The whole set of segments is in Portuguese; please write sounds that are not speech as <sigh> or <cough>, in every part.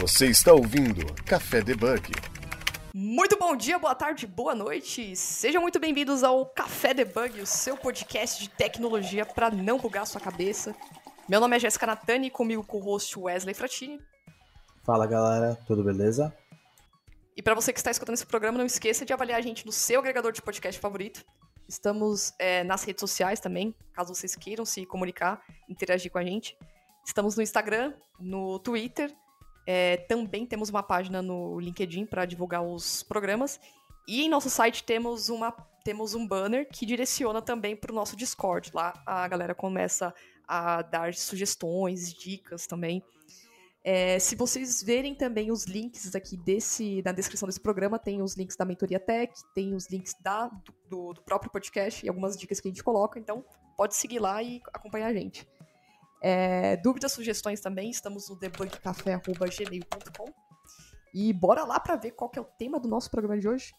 Você está ouvindo Café Debug. Muito bom dia, boa tarde, boa noite. Sejam muito bem-vindos ao Café Debug, o seu podcast de tecnologia para não bugar sua cabeça. Meu nome é Jéssica Natani, comigo com o host Wesley Fratini. Fala galera, tudo beleza? E para você que está escutando esse programa, não esqueça de avaliar a gente no seu agregador de podcast favorito. Estamos é, nas redes sociais também, caso vocês queiram se comunicar, interagir com a gente. Estamos no Instagram, no Twitter é, também temos uma página no LinkedIn para divulgar os programas. E em nosso site temos, uma, temos um banner que direciona também para o nosso Discord. Lá a galera começa a dar sugestões, dicas também. É, se vocês verem também os links aqui desse, na descrição desse programa, tem os links da Mentoria Tech, tem os links da, do, do próprio podcast e algumas dicas que a gente coloca. Então, pode seguir lá e acompanhar a gente. É, dúvidas, sugestões também, estamos no debugcafé.gmail.com. E bora lá para ver qual é o tema do nosso programa de hoje.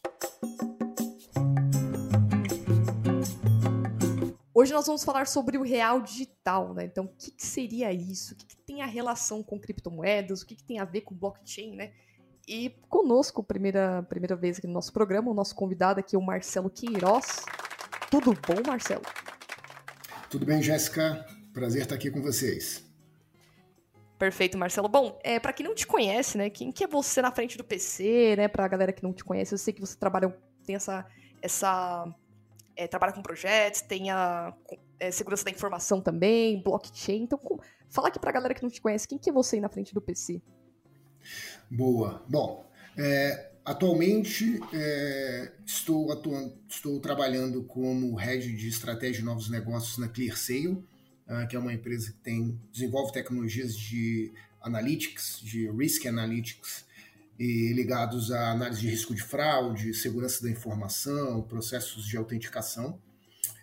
Hoje nós vamos falar sobre o real digital, né? Então, o que, que seria isso? O que, que, tem a relação com criptomoedas? O que, que tem a ver com blockchain, né? E conosco, primeira, primeira vez aqui no nosso programa, o nosso convidado aqui é o Marcelo Queiroz. Tudo bom, Marcelo? Tudo bem, Jéssica? Prazer estar aqui com vocês. Perfeito, Marcelo. Bom, é, para quem não te conhece, né, quem que é você na frente do PC, né, pra galera que não te conhece, eu sei que você trabalha, tem essa, essa é, trabalha com projetos, tem a é, segurança da informação também, blockchain, então com, fala aqui pra galera que não te conhece, quem que é você aí na frente do PC? Boa. Bom, é, atualmente é, estou, atuando, estou trabalhando como head de estratégia de novos negócios na ClearSale, que é uma empresa que tem, desenvolve tecnologias de analytics, de risk analytics, e ligados à análise de risco de fraude, segurança da informação, processos de autenticação.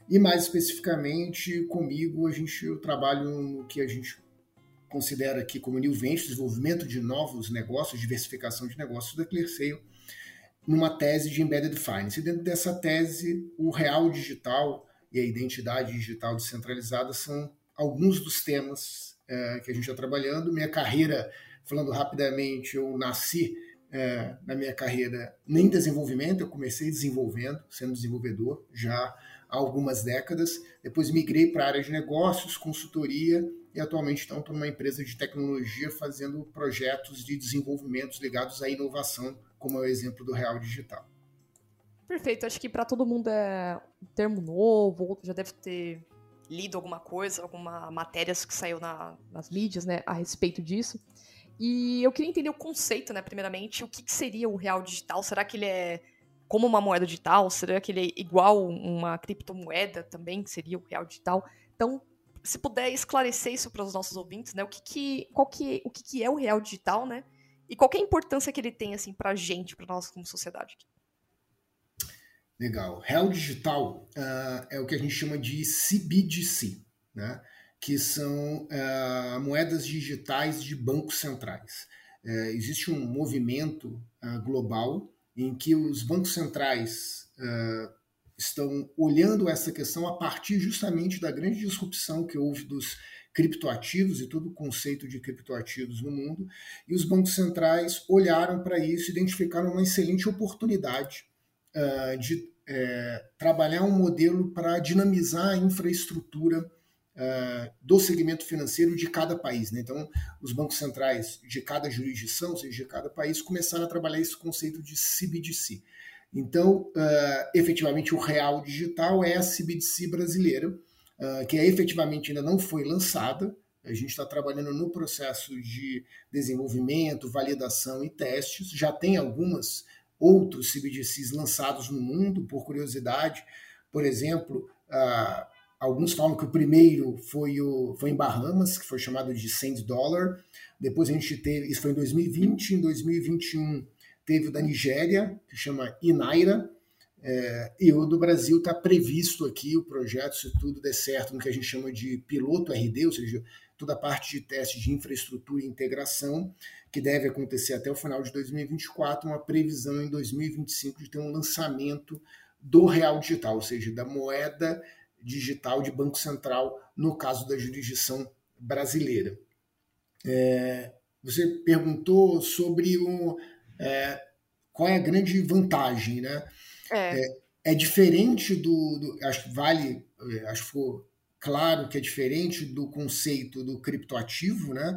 E mais especificamente comigo, a gente eu trabalho no que a gente considera aqui como New Venture, desenvolvimento de novos negócios, diversificação de negócios da ClearSale, numa tese de Embedded Finance. E dentro dessa tese, o real digital e a identidade digital descentralizada são alguns dos temas é, que a gente está trabalhando. Minha carreira, falando rapidamente, eu nasci é, na minha carreira nem desenvolvimento, eu comecei desenvolvendo, sendo desenvolvedor já há algumas décadas. Depois migrei para a área de negócios, consultoria e atualmente então estou numa empresa de tecnologia fazendo projetos de desenvolvimentos ligados à inovação, como é o exemplo do Real Digital. Perfeito, acho que para todo mundo é um termo novo, já deve ter lido alguma coisa, alguma matéria que saiu na, nas mídias, né, a respeito disso. E eu queria entender o conceito, né, primeiramente, o que, que seria o real digital? Será que ele é como uma moeda digital? Será que ele é igual uma criptomoeda também, que seria o real digital? Então, se puder esclarecer isso para os nossos ouvintes, né, o que, que, qual que, o que, que é o real digital, né? E qual é a importância que ele tem, assim, para a gente, para nós como sociedade? Legal. Real digital uh, é o que a gente chama de CBDC, né? que são uh, moedas digitais de bancos centrais. Uh, existe um movimento global em que os bancos centrais estão olhando essa questão a partir justamente da grande disrupção que houve dos criptoativos e todo o conceito de criptoativos no mundo, e os bancos centrais olharam para isso e identificaram uma excelente oportunidade uh, de é, trabalhar um modelo para dinamizar a infraestrutura uh, do segmento financeiro de cada país. Né? Então, os bancos centrais de cada jurisdição, ou seja, de cada país, começaram a trabalhar esse conceito de CBDC. Então, uh, efetivamente, o real digital é a CBDC brasileira, que é, efetivamente ainda não foi lançada. A gente está trabalhando no processo de desenvolvimento, validação e testes. Já tem algumas outros CBDCs lançados no mundo, por curiosidade. Por exemplo, uh, alguns falam que o primeiro foi, o, foi em Bahamas, que foi chamado de Sand Dollar. Depois a gente teve, isso foi em 2020, em 2021 teve o da Nigéria, que chama Inaira, é, e o do Brasil está previsto aqui o projeto, se tudo der certo, no que a gente chama de piloto RD, ou seja, toda a parte de teste de infraestrutura e integração, que deve acontecer até o final de 2024, uma previsão em 2025 de ter um lançamento do real digital, ou seja, da moeda digital de Banco Central, no caso da jurisdição brasileira. É, você perguntou sobre o, é, qual é a grande vantagem, né? É, é, é diferente do, do, Acho que vale. É, acho que ficou claro que é diferente do conceito do criptoativo, né?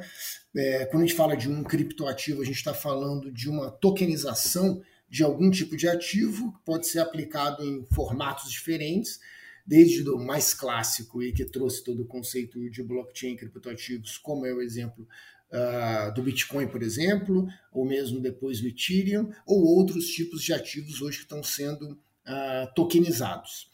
É, quando a gente fala de um criptoativo, a gente está falando de uma tokenização de algum tipo de ativo, que pode ser aplicado em formatos diferentes, desde o mais clássico e que trouxe todo o conceito de blockchain criptoativos, como é o exemplo uh, do Bitcoin, por exemplo, ou mesmo depois do Ethereum, ou outros tipos de ativos hoje que estão sendo uh, tokenizados.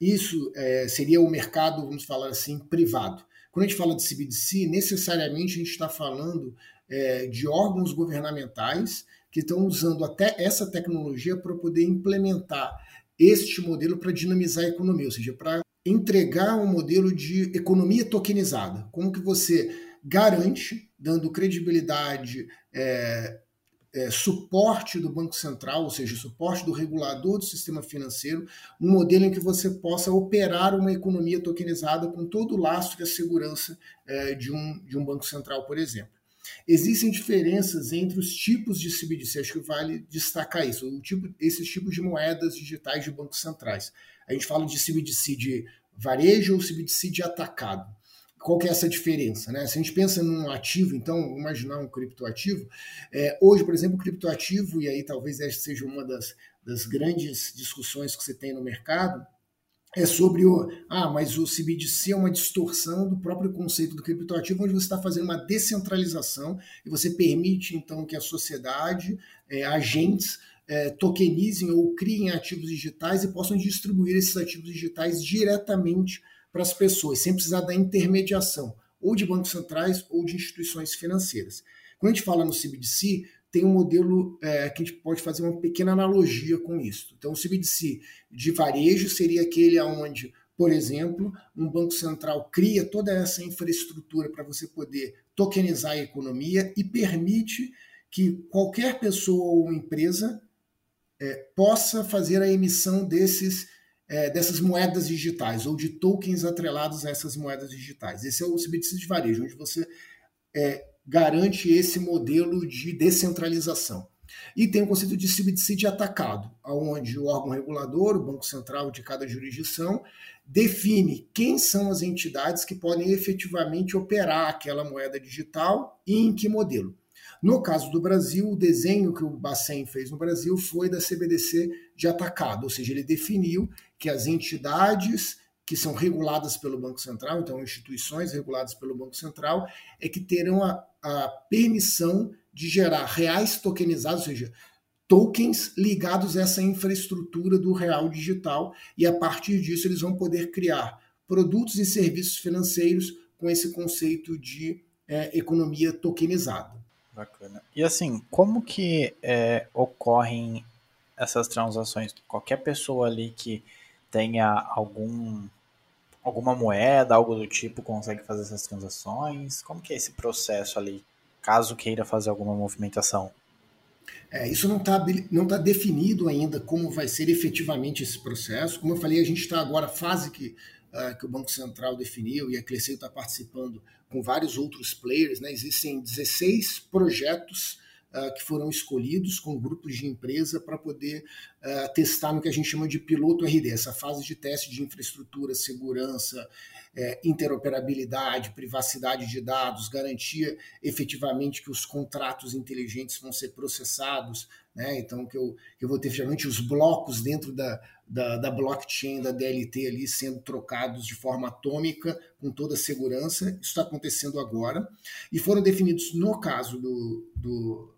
Isso é, seria o mercado, vamos falar assim, privado. Quando a gente fala de CBDC, necessariamente a gente está falando é, de órgãos governamentais que estão usando até essa tecnologia para poder implementar este modelo para dinamizar a economia, ou seja, para entregar um modelo de economia tokenizada. Como que você garante, dando credibilidade, é, é, suporte do Banco Central, ou seja, suporte do regulador do sistema financeiro, um modelo em que você possa operar uma economia tokenizada com todo o lastro e a segurança é, de, um, de um Banco Central, por exemplo. Existem diferenças entre os tipos de CBDC, acho que vale destacar isso, o tipo, esses tipos de moedas digitais de bancos centrais. A gente fala de CBDC de varejo ou CBDC de atacado. Qual que é essa diferença? Né? Se a gente pensa num ativo, então, imaginar um criptoativo, é, hoje, por exemplo, o criptoativo, e aí talvez essa seja uma das, das grandes discussões que você tem no mercado, é sobre o. Ah, mas o CBDC é uma distorção do próprio conceito do criptoativo, onde você está fazendo uma descentralização e você permite, então, que a sociedade, é, agentes, é, tokenizem ou criem ativos digitais e possam distribuir esses ativos digitais diretamente para as pessoas, sem precisar da intermediação, ou de bancos centrais ou de instituições financeiras. Quando a gente fala no CBDC, tem um modelo é, que a gente pode fazer uma pequena analogia com isso. Então, o CBDC de varejo seria aquele onde, por exemplo, um banco central cria toda essa infraestrutura para você poder tokenizar a economia e permite que qualquer pessoa ou empresa é, possa fazer a emissão desses, é, dessas moedas digitais ou de tokens atrelados a essas moedas digitais. Esse é o CBDC de varejo, onde você é, garante esse modelo de descentralização. E tem o conceito de CBDC de atacado, onde o órgão regulador, o Banco Central de cada jurisdição, define quem são as entidades que podem efetivamente operar aquela moeda digital e em que modelo. No caso do Brasil, o desenho que o Bacen fez no Brasil foi da CBDC de atacado, ou seja, ele definiu que as entidades que são reguladas pelo Banco Central, então instituições reguladas pelo Banco Central, é que terão a, a permissão de gerar reais tokenizados, ou seja, tokens ligados a essa infraestrutura do real digital, e a partir disso eles vão poder criar produtos e serviços financeiros com esse conceito de é, economia tokenizada. Bacana. E assim, como que é, ocorrem essas transações? Qualquer pessoa ali que tenha algum alguma moeda, algo do tipo, consegue fazer essas transações? Como que é esse processo ali, caso queira fazer alguma movimentação? É, isso não está não tá definido ainda como vai ser efetivamente esse processo. Como eu falei, a gente está agora fase que, que o Banco Central definiu e a Cresceu está participando com vários outros players. Né? Existem 16 projetos uh, que foram escolhidos com grupos de empresa para poder uh, testar no que a gente chama de piloto RD, essa fase de teste de infraestrutura, segurança, é, interoperabilidade, privacidade de dados, garantia efetivamente que os contratos inteligentes vão ser processados, né? então que eu, que eu vou ter finalmente os blocos dentro da, da, da, blockchain, da DLT ali sendo trocados de forma atômica, com toda segurança. Isso está acontecendo agora. E foram definidos, no caso do, do,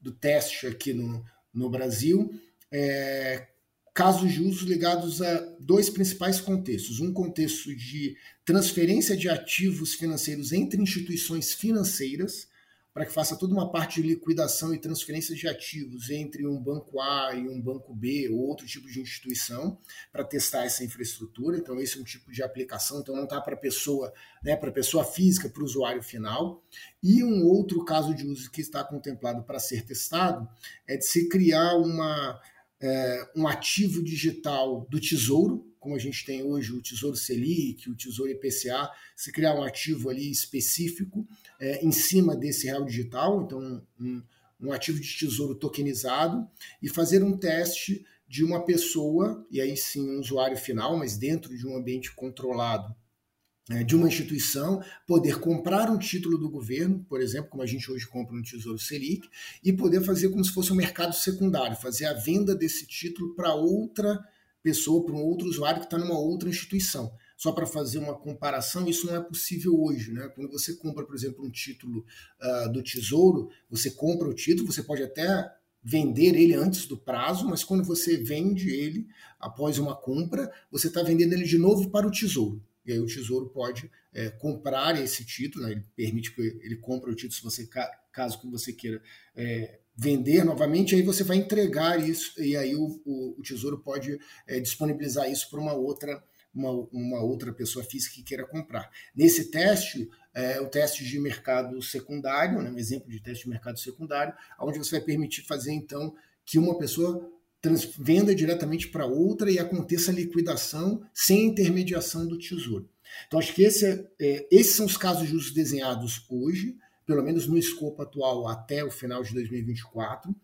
do teste aqui no, no Brasil, é, casos de uso ligados a dois principais contextos. Um contexto de transferência de ativos financeiros entre instituições financeiras, para que faça toda uma parte de liquidação e transferência de ativos entre um banco A e um banco B ou outro tipo de instituição para testar essa infraestrutura. Então esse é um tipo de aplicação. Então não está para pessoa, né, para pessoa física, para o usuário final. E um outro caso de uso que está contemplado para ser testado é de se criar uma é, um ativo digital do tesouro como a gente tem hoje o Tesouro Selic, o Tesouro IPCA, se criar um ativo ali específico é, em cima desse real digital, então um, um ativo de tesouro tokenizado, e fazer um teste de uma pessoa, e aí sim um usuário final, mas dentro de um ambiente controlado, de uma instituição poder comprar um título do governo, por exemplo, como a gente hoje compra no Tesouro Selic, e poder fazer como se fosse um mercado secundário, fazer a venda desse título para outra pessoa, para um outro usuário que está numa outra instituição. Só para fazer uma comparação, isso não é possível hoje. Né? Quando você compra, por exemplo, um título uh, do Tesouro, você compra o título, você pode até vender ele antes do prazo, mas quando você vende ele após uma compra, você está vendendo ele de novo para o Tesouro. E aí o Tesouro pode é, comprar esse título, né? ele permite que ele compre o título se você caso que você queira é, vender novamente, aí você vai entregar isso e aí o, o, o Tesouro pode é, disponibilizar isso para uma outra uma, uma, outra pessoa física que queira comprar. Nesse teste, é o teste de mercado secundário, né, um exemplo de teste de mercado secundário, onde você vai permitir fazer então que uma pessoa venda diretamente para outra e aconteça a liquidação sem intermediação do tesouro. Então, acho que esse é, é, esses são os casos de uso desenhados hoje, pelo menos no escopo atual, até o final de 2024.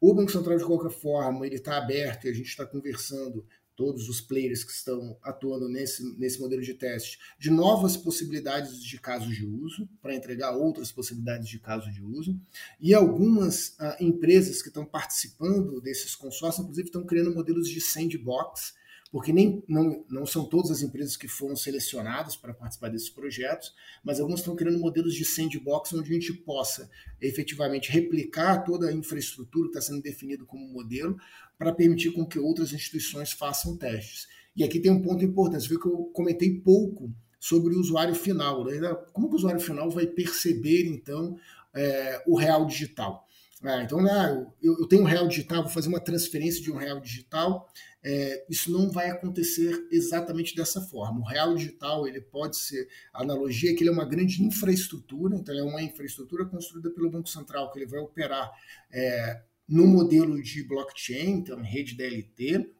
O Banco Central, de qualquer forma, ele está aberto e a gente está conversando todos os players que estão atuando nesse, nesse modelo de teste, de novas possibilidades de casos de uso, para entregar outras possibilidades de casos de uso. E algumas ah, empresas que estão participando desses consórcios, inclusive, estão criando modelos de sandbox, porque nem, não, não são todas as empresas que foram selecionadas para participar desses projetos, mas algumas estão criando modelos de sandbox onde a gente possa efetivamente replicar toda a infraestrutura que está sendo definido como modelo para permitir com que outras instituições façam testes. E aqui tem um ponto importante, você viu que eu comentei pouco sobre o usuário final. Né? Como que o usuário final vai perceber, então, é, o real digital? Ah, então, ah, eu, eu, tenho um real digital, vou fazer uma transferência de um real digital. É, isso não vai acontecer exatamente dessa forma. O real digital ele pode ser a analogia que ele é uma grande infraestrutura, então é uma infraestrutura construída pelo Banco Central que ele vai operar é, no modelo de blockchain, então rede DLT,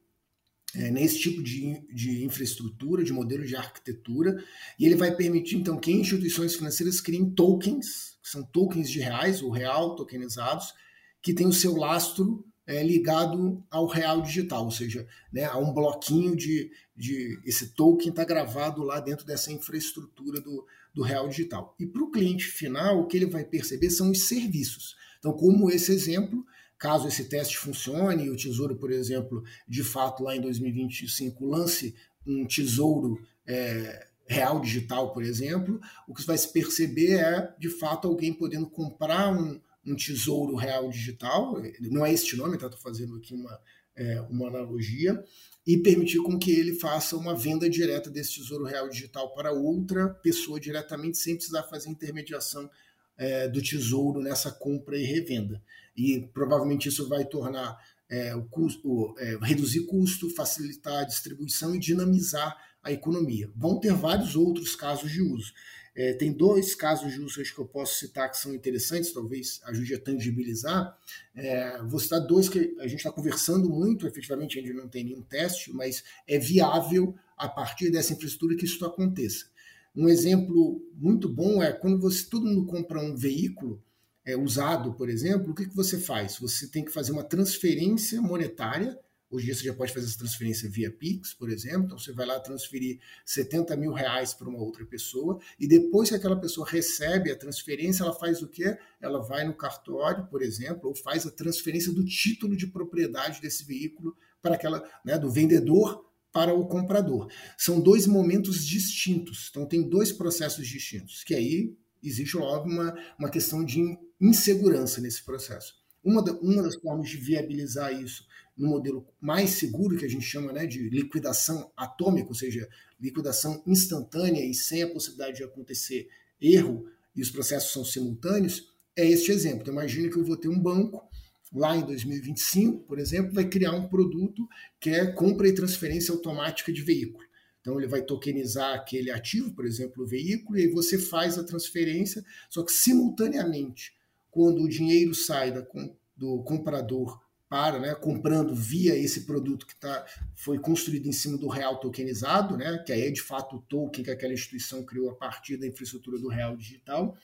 é, nesse tipo de, de infraestrutura, de modelo de arquitetura, e ele vai permitir então que instituições financeiras criem tokens, que são tokens de reais ou real tokenizados, que tem o seu lastro é, ligado ao real digital, ou seja, né, a um bloquinho de, de esse token está gravado lá dentro dessa infraestrutura do, do real digital. E para o cliente final, o que ele vai perceber são os serviços. Então, como esse exemplo, caso esse teste funcione e o Tesouro, por exemplo, de fato lá em 2025 lance um tesouro é, real digital, por exemplo, o que vai se perceber é, de fato, alguém podendo comprar um, um tesouro real digital, não é este nome, estou tá? fazendo aqui uma, é, uma analogia, e permitir com que ele faça uma venda direta desse tesouro real digital para outra pessoa diretamente, sem precisar fazer intermediação é, do tesouro nessa compra e revenda. E provavelmente isso vai tornar é, o custo, é, reduzir custo, facilitar a distribuição e dinamizar a economia. Vão ter vários outros casos de uso. É, tem dois casos de uso que eu posso citar que são interessantes, talvez ajude a tangibilizar. É, vou citar dois que a gente está conversando muito, efetivamente ainda não tem nenhum teste, mas é viável a partir dessa infraestrutura que isso aconteça. Um exemplo muito bom é quando você todo mundo compra um veículo é, usado, por exemplo, o que, que você faz? Você tem que fazer uma transferência monetária. Hoje em dia você já pode fazer essa transferência via Pix, por exemplo. Então você vai lá transferir 70 mil reais para uma outra pessoa e depois que aquela pessoa recebe a transferência, ela faz o quê? Ela vai no cartório, por exemplo, ou faz a transferência do título de propriedade desse veículo para aquela, né, do vendedor para o comprador. São dois momentos distintos, então tem dois processos distintos, que aí existe, óbvio, uma, uma questão de insegurança nesse processo. Uma, da, uma das formas de viabilizar isso no modelo mais seguro, que a gente chama né, de liquidação atômica, ou seja, liquidação instantânea e sem a possibilidade de acontecer erro, e os processos são simultâneos, é este exemplo. Então, imagine que eu vou ter um banco lá em 2025, por exemplo, vai criar um produto que é compra e transferência automática de veículo. Então ele vai tokenizar aquele ativo, por exemplo, o veículo, e aí você faz a transferência, só que simultaneamente, quando o dinheiro sai da, do comprador para, né, comprando via esse produto que tá, foi construído em cima do real tokenizado, né, que aí é de fato o token que aquela instituição criou a partir da infraestrutura do real digital.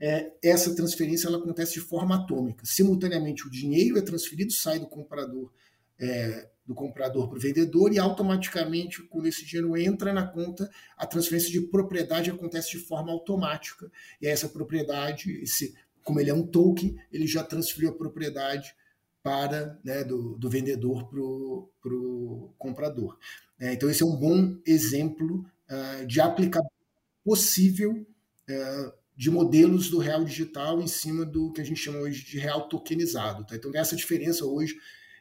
É, essa transferência ela acontece de forma atômica. Simultaneamente, o dinheiro é transferido, sai do comprador é, do comprador para o vendedor e automaticamente, quando esse dinheiro entra na conta, a transferência de propriedade acontece de forma automática. E essa propriedade, esse, como ele é um token, ele já transferiu a propriedade para né, do, do vendedor para o comprador. É, então, esse é um bom exemplo uh, de aplicabilidade possível uh, de modelos do real digital em cima do que a gente chama hoje de real tokenizado. Tá? Então, essa diferença hoje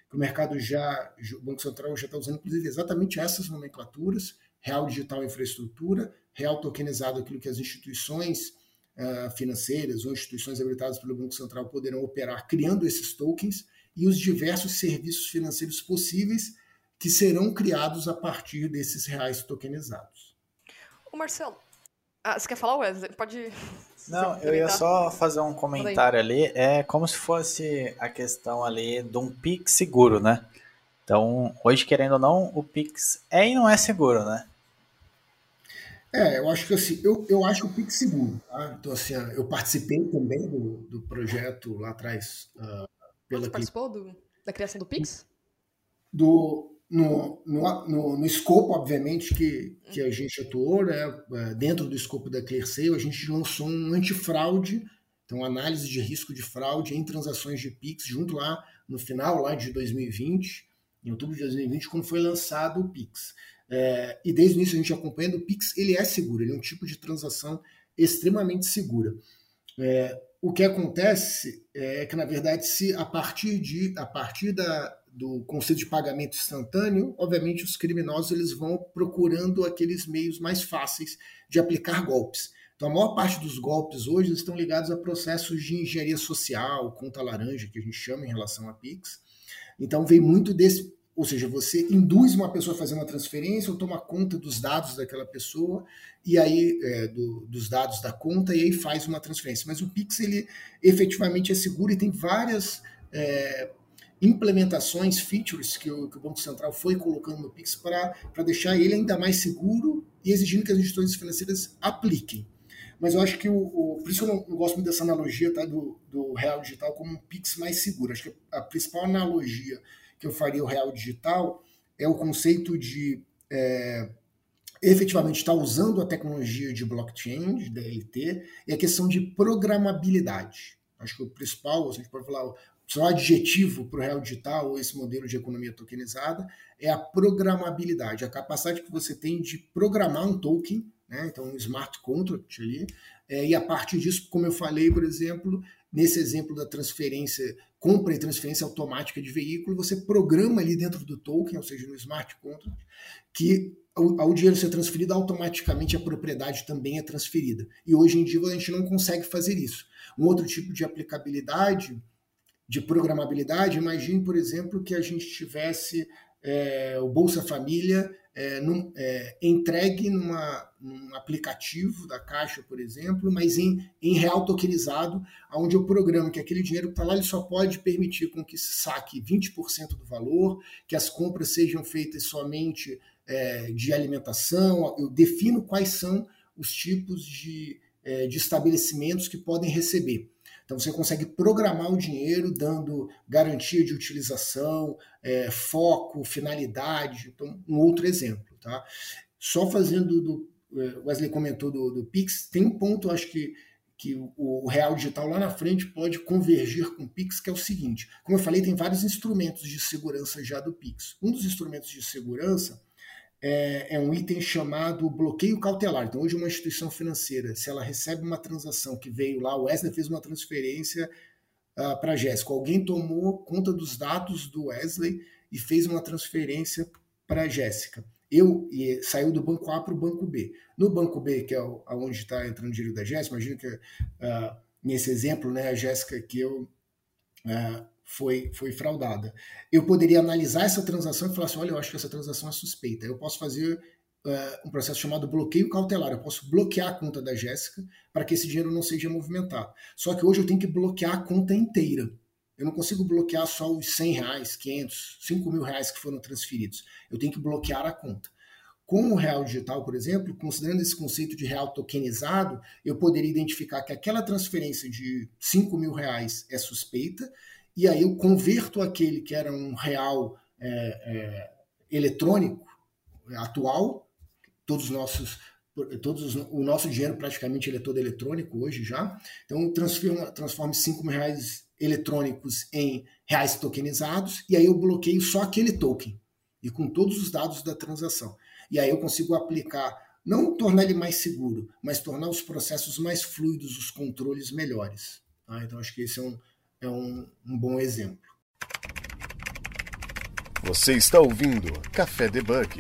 que o mercado já, o Banco Central já está usando, inclusive, exatamente essas nomenclaturas, real digital infraestrutura, real tokenizado, aquilo que as instituições financeiras ou instituições habilitadas pelo Banco Central poderão operar criando esses tokens, e os diversos serviços financeiros possíveis que serão criados a partir desses reais tokenizados. O Marcelo, ah, você quer falar, Wesley? Pode. <laughs> Não, eu ia só fazer um comentário ali. É como se fosse a questão ali de um Pix seguro, né? Então, hoje, querendo ou não, o Pix é e não é seguro, né? É, eu acho que assim, eu, eu acho o Pix seguro. Tá? Então, assim, eu participei também do, do projeto lá atrás uh, pela Você participou do, da criação do Pix? Do, no, no, no, no escopo, obviamente, que, que a gente atuou, né, é, dentro do escopo da ClearSale, a gente lançou um antifraude, então análise de risco de fraude em transações de Pix, junto lá no final lá de 2020, em outubro de 2020, quando foi lançado o Pix. É, e desde o início a gente acompanhando, o Pix ele é seguro, ele é um tipo de transação extremamente segura. É, o que acontece é que, na verdade, se a partir, de, a partir da, do conceito de pagamento instantâneo, obviamente os criminosos eles vão procurando aqueles meios mais fáceis de aplicar golpes. Então, a maior parte dos golpes hoje estão ligados a processos de engenharia social, conta laranja, que a gente chama em relação a Pix. Então, vem muito desse ou seja, você induz uma pessoa a fazer uma transferência ou toma conta dos dados daquela pessoa e aí é, do, dos dados da conta e aí faz uma transferência. Mas o Pix ele efetivamente é seguro e tem várias é, implementações, features que o, que o, Banco Central foi colocando no Pix para deixar ele ainda mais seguro e exigindo que as instituições financeiras apliquem. Mas eu acho que o, o por isso eu não, não, gosto muito dessa analogia tá, do, do real digital como um Pix mais seguro. Acho que a principal analogia que eu faria o real digital é o conceito de é, efetivamente estar usando a tecnologia de blockchain, de DLT, e a questão de programabilidade. Acho que o principal, a gente pode falar, o principal adjetivo para o real digital ou esse modelo de economia tokenizada é a programabilidade, a capacidade que você tem de programar um token, né? então um smart contract ali, é, e a partir disso, como eu falei, por exemplo, nesse exemplo da transferência, compra e transferência automática de veículo, você programa ali dentro do token, ou seja, no smart contract, que ao, ao dinheiro ser transferido, automaticamente a propriedade também é transferida. E hoje em dia a gente não consegue fazer isso. Um outro tipo de aplicabilidade, de programabilidade, imagine, por exemplo, que a gente tivesse é, o Bolsa Família é, num, é, entregue numa, num aplicativo da Caixa, por exemplo, mas em, em real tokenizado, onde eu programo que aquele dinheiro que está lá ele só pode permitir com que se saque 20% do valor, que as compras sejam feitas somente é, de alimentação, eu defino quais são os tipos de, é, de estabelecimentos que podem receber. Então você consegue programar o dinheiro dando garantia de utilização, é, foco, finalidade. Então, um outro exemplo. Tá? Só fazendo do. É, Wesley comentou do, do Pix, tem um ponto, acho que, que o, o real digital lá na frente pode convergir com o Pix, que é o seguinte: como eu falei, tem vários instrumentos de segurança já do Pix. Um dos instrumentos de segurança é, é, um item chamado bloqueio cautelar. Então, hoje, uma instituição financeira, se ela recebe uma transação que veio lá, o Wesley fez uma transferência uh, para a Jéssica, alguém tomou conta dos dados do Wesley e fez uma transferência para a Jéssica. Eu e saiu do banco A para o banco B. No banco B, que é onde está entrando o dinheiro da Jéssica, imagina que uh, nesse exemplo, né, a Jéssica que eu uh, foi, foi fraudada. Eu poderia analisar essa transação e falar assim: olha, eu acho que essa transação é suspeita. Eu posso fazer uh, um processo chamado bloqueio cautelar. Eu posso bloquear a conta da Jéssica para que esse dinheiro não seja movimentado. Só que hoje eu tenho que bloquear a conta inteira. Eu não consigo bloquear só os 100 reais, 500, 5 mil reais que foram transferidos. Eu tenho que bloquear a conta. Com o real digital, por exemplo, considerando esse conceito de real tokenizado, eu poderia identificar que aquela transferência de 5 mil reais é suspeita, e aí eu converto aquele que era um real é, é, eletrônico atual, todos os nossos todos os, o nosso dinheiro praticamente ele é todo eletrônico hoje já. Então transforma, transforme 5 mil reais eletrônicos em reais tokenizados e aí eu bloqueio só aquele token e com todos os dados da transação. E aí eu consigo aplicar, não tornar ele mais seguro, mas tornar os processos mais fluidos, os controles melhores. Tá? Então acho que esse é um, é um, um bom exemplo. Você está ouvindo Café Debug.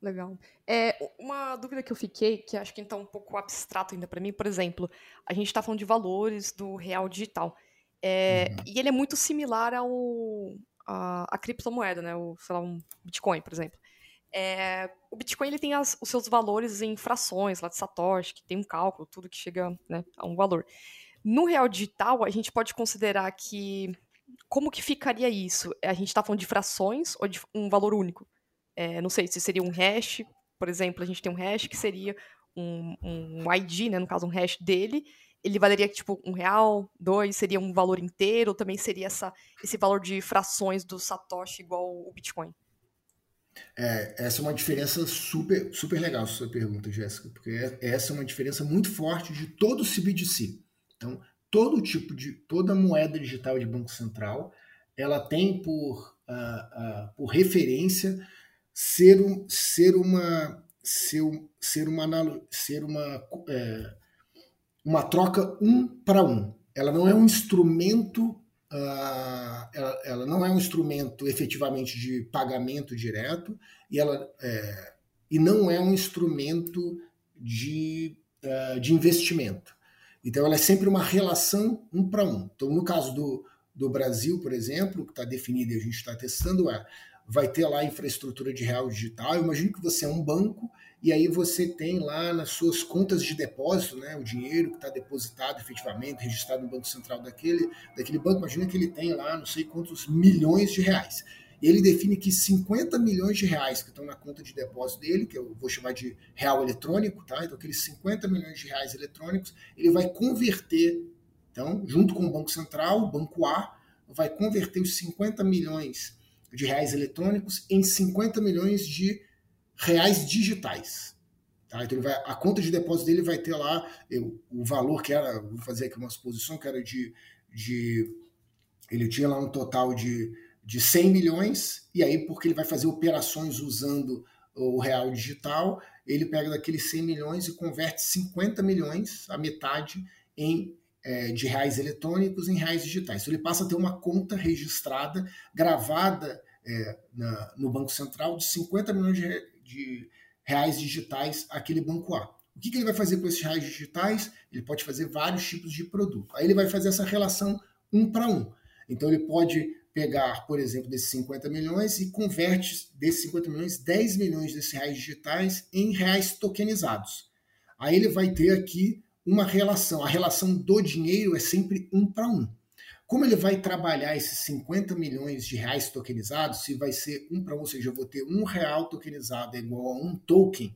Legal. É, uma dúvida que eu fiquei, que acho que está um pouco abstrato ainda para mim, por exemplo, a gente está falando de valores do real digital. É, uhum. E ele é muito similar ao a, a, criptomoeda, né? O, sei lá, um Bitcoin, por exemplo. É, o Bitcoin ele tem as, os seus valores em frações lá de Satoshi, que tem um cálculo, tudo que chega né, a um valor. No real digital, a gente pode considerar que. Como que ficaria isso? A gente está falando de frações ou de um valor único? É, não sei se seria um hash, por exemplo, a gente tem um hash que seria um, um ID, né, no caso um hash dele, ele valeria tipo um real, dois, seria um valor inteiro, também seria essa, esse valor de frações do Satoshi igual o Bitcoin? É, essa é uma diferença super, super legal, sua pergunta, Jéssica, porque é, essa é uma diferença muito forte de todo o CBDC. Então, todo tipo de, toda moeda digital de Banco Central, ela tem por, uh, uh, por referência ser, um, ser uma ser, ser uma ser uma é, uma troca um para um. Ela não é um instrumento, uh, ela, ela, não é um instrumento efetivamente de pagamento direto e ela é, e não é um instrumento de, uh, de investimento. Então ela é sempre uma relação um para um. Então no caso do, do Brasil, por exemplo, que está definido e a gente está testando é vai ter lá infraestrutura de real digital. Eu imagino que você é um banco e aí você tem lá nas suas contas de depósito, né, o dinheiro que está depositado efetivamente, registrado no Banco Central daquele, daquele banco. Imagina que ele tem lá não sei quantos milhões de reais. Ele define que 50 milhões de reais que estão na conta de depósito dele, que eu vou chamar de real eletrônico, tá? Então, aqueles 50 milhões de reais eletrônicos, ele vai converter, então, junto com o Banco Central, o Banco A, vai converter os 50 milhões de reais eletrônicos em 50 milhões de reais digitais. Tá? Então vai, a conta de depósito dele vai ter lá eu, o valor que era, vou fazer aqui uma suposição, que era de, de ele tinha lá um total de, de 100 milhões, e aí porque ele vai fazer operações usando o real digital, ele pega daqueles 100 milhões e converte 50 milhões, a metade, em é, de reais eletrônicos em reais digitais. Então ele passa a ter uma conta registrada, gravada é, na, no Banco Central, de 50 milhões de, de, reais digitais aquele Banco A. O que, que ele vai fazer com esses reais digitais? Ele pode fazer vários tipos de produto. Aí ele vai fazer essa relação um para um. Então ele pode pegar, por exemplo, desses 50 milhões e converte desses 50 milhões, 10 milhões desses reais digitais em reais tokenizados. Aí ele vai ter aqui uma relação. A relação do dinheiro é sempre um para um. Como ele vai trabalhar esses 50 milhões de reais tokenizados, se vai ser um para um, ou seja, eu vou ter um real tokenizado é igual a um token,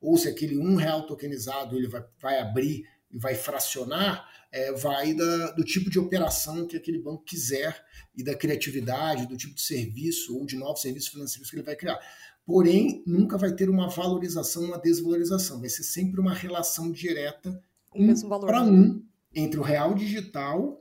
ou se aquele um real tokenizado ele vai, vai abrir e vai fracionar, é, vai da, do tipo de operação que aquele banco quiser e da criatividade, do tipo de serviço ou de novos serviços financeiros que ele vai criar. Porém, nunca vai ter uma valorização, uma desvalorização. Vai ser sempre uma relação direta um para né? um entre o real digital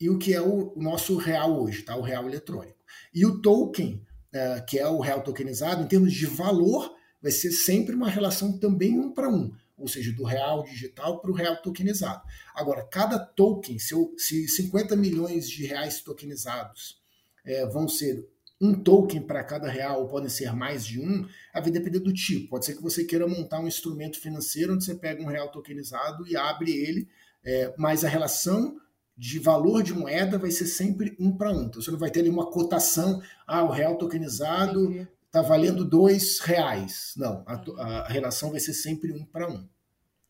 e o que é o, o, nosso real hoje, tá? o real eletrônico. E o token, é, que é o real tokenizado, em termos de valor, vai ser sempre uma relação também um para um, ou seja, do real digital para o real tokenizado. Agora, cada token, se, eu, se 50 milhões de reais tokenizados é, vão ser um token para cada real, ou podem ser mais de um, a vai depender do tipo. Pode ser que você queira montar um instrumento financeiro onde você pega um real tokenizado e abre ele, é, mas a relação de valor de moeda vai ser sempre um para um. Então você não vai ter nenhuma cotação, ah, o real tokenizado está valendo dois reais. Não, a, a, relação vai ser sempre um para um.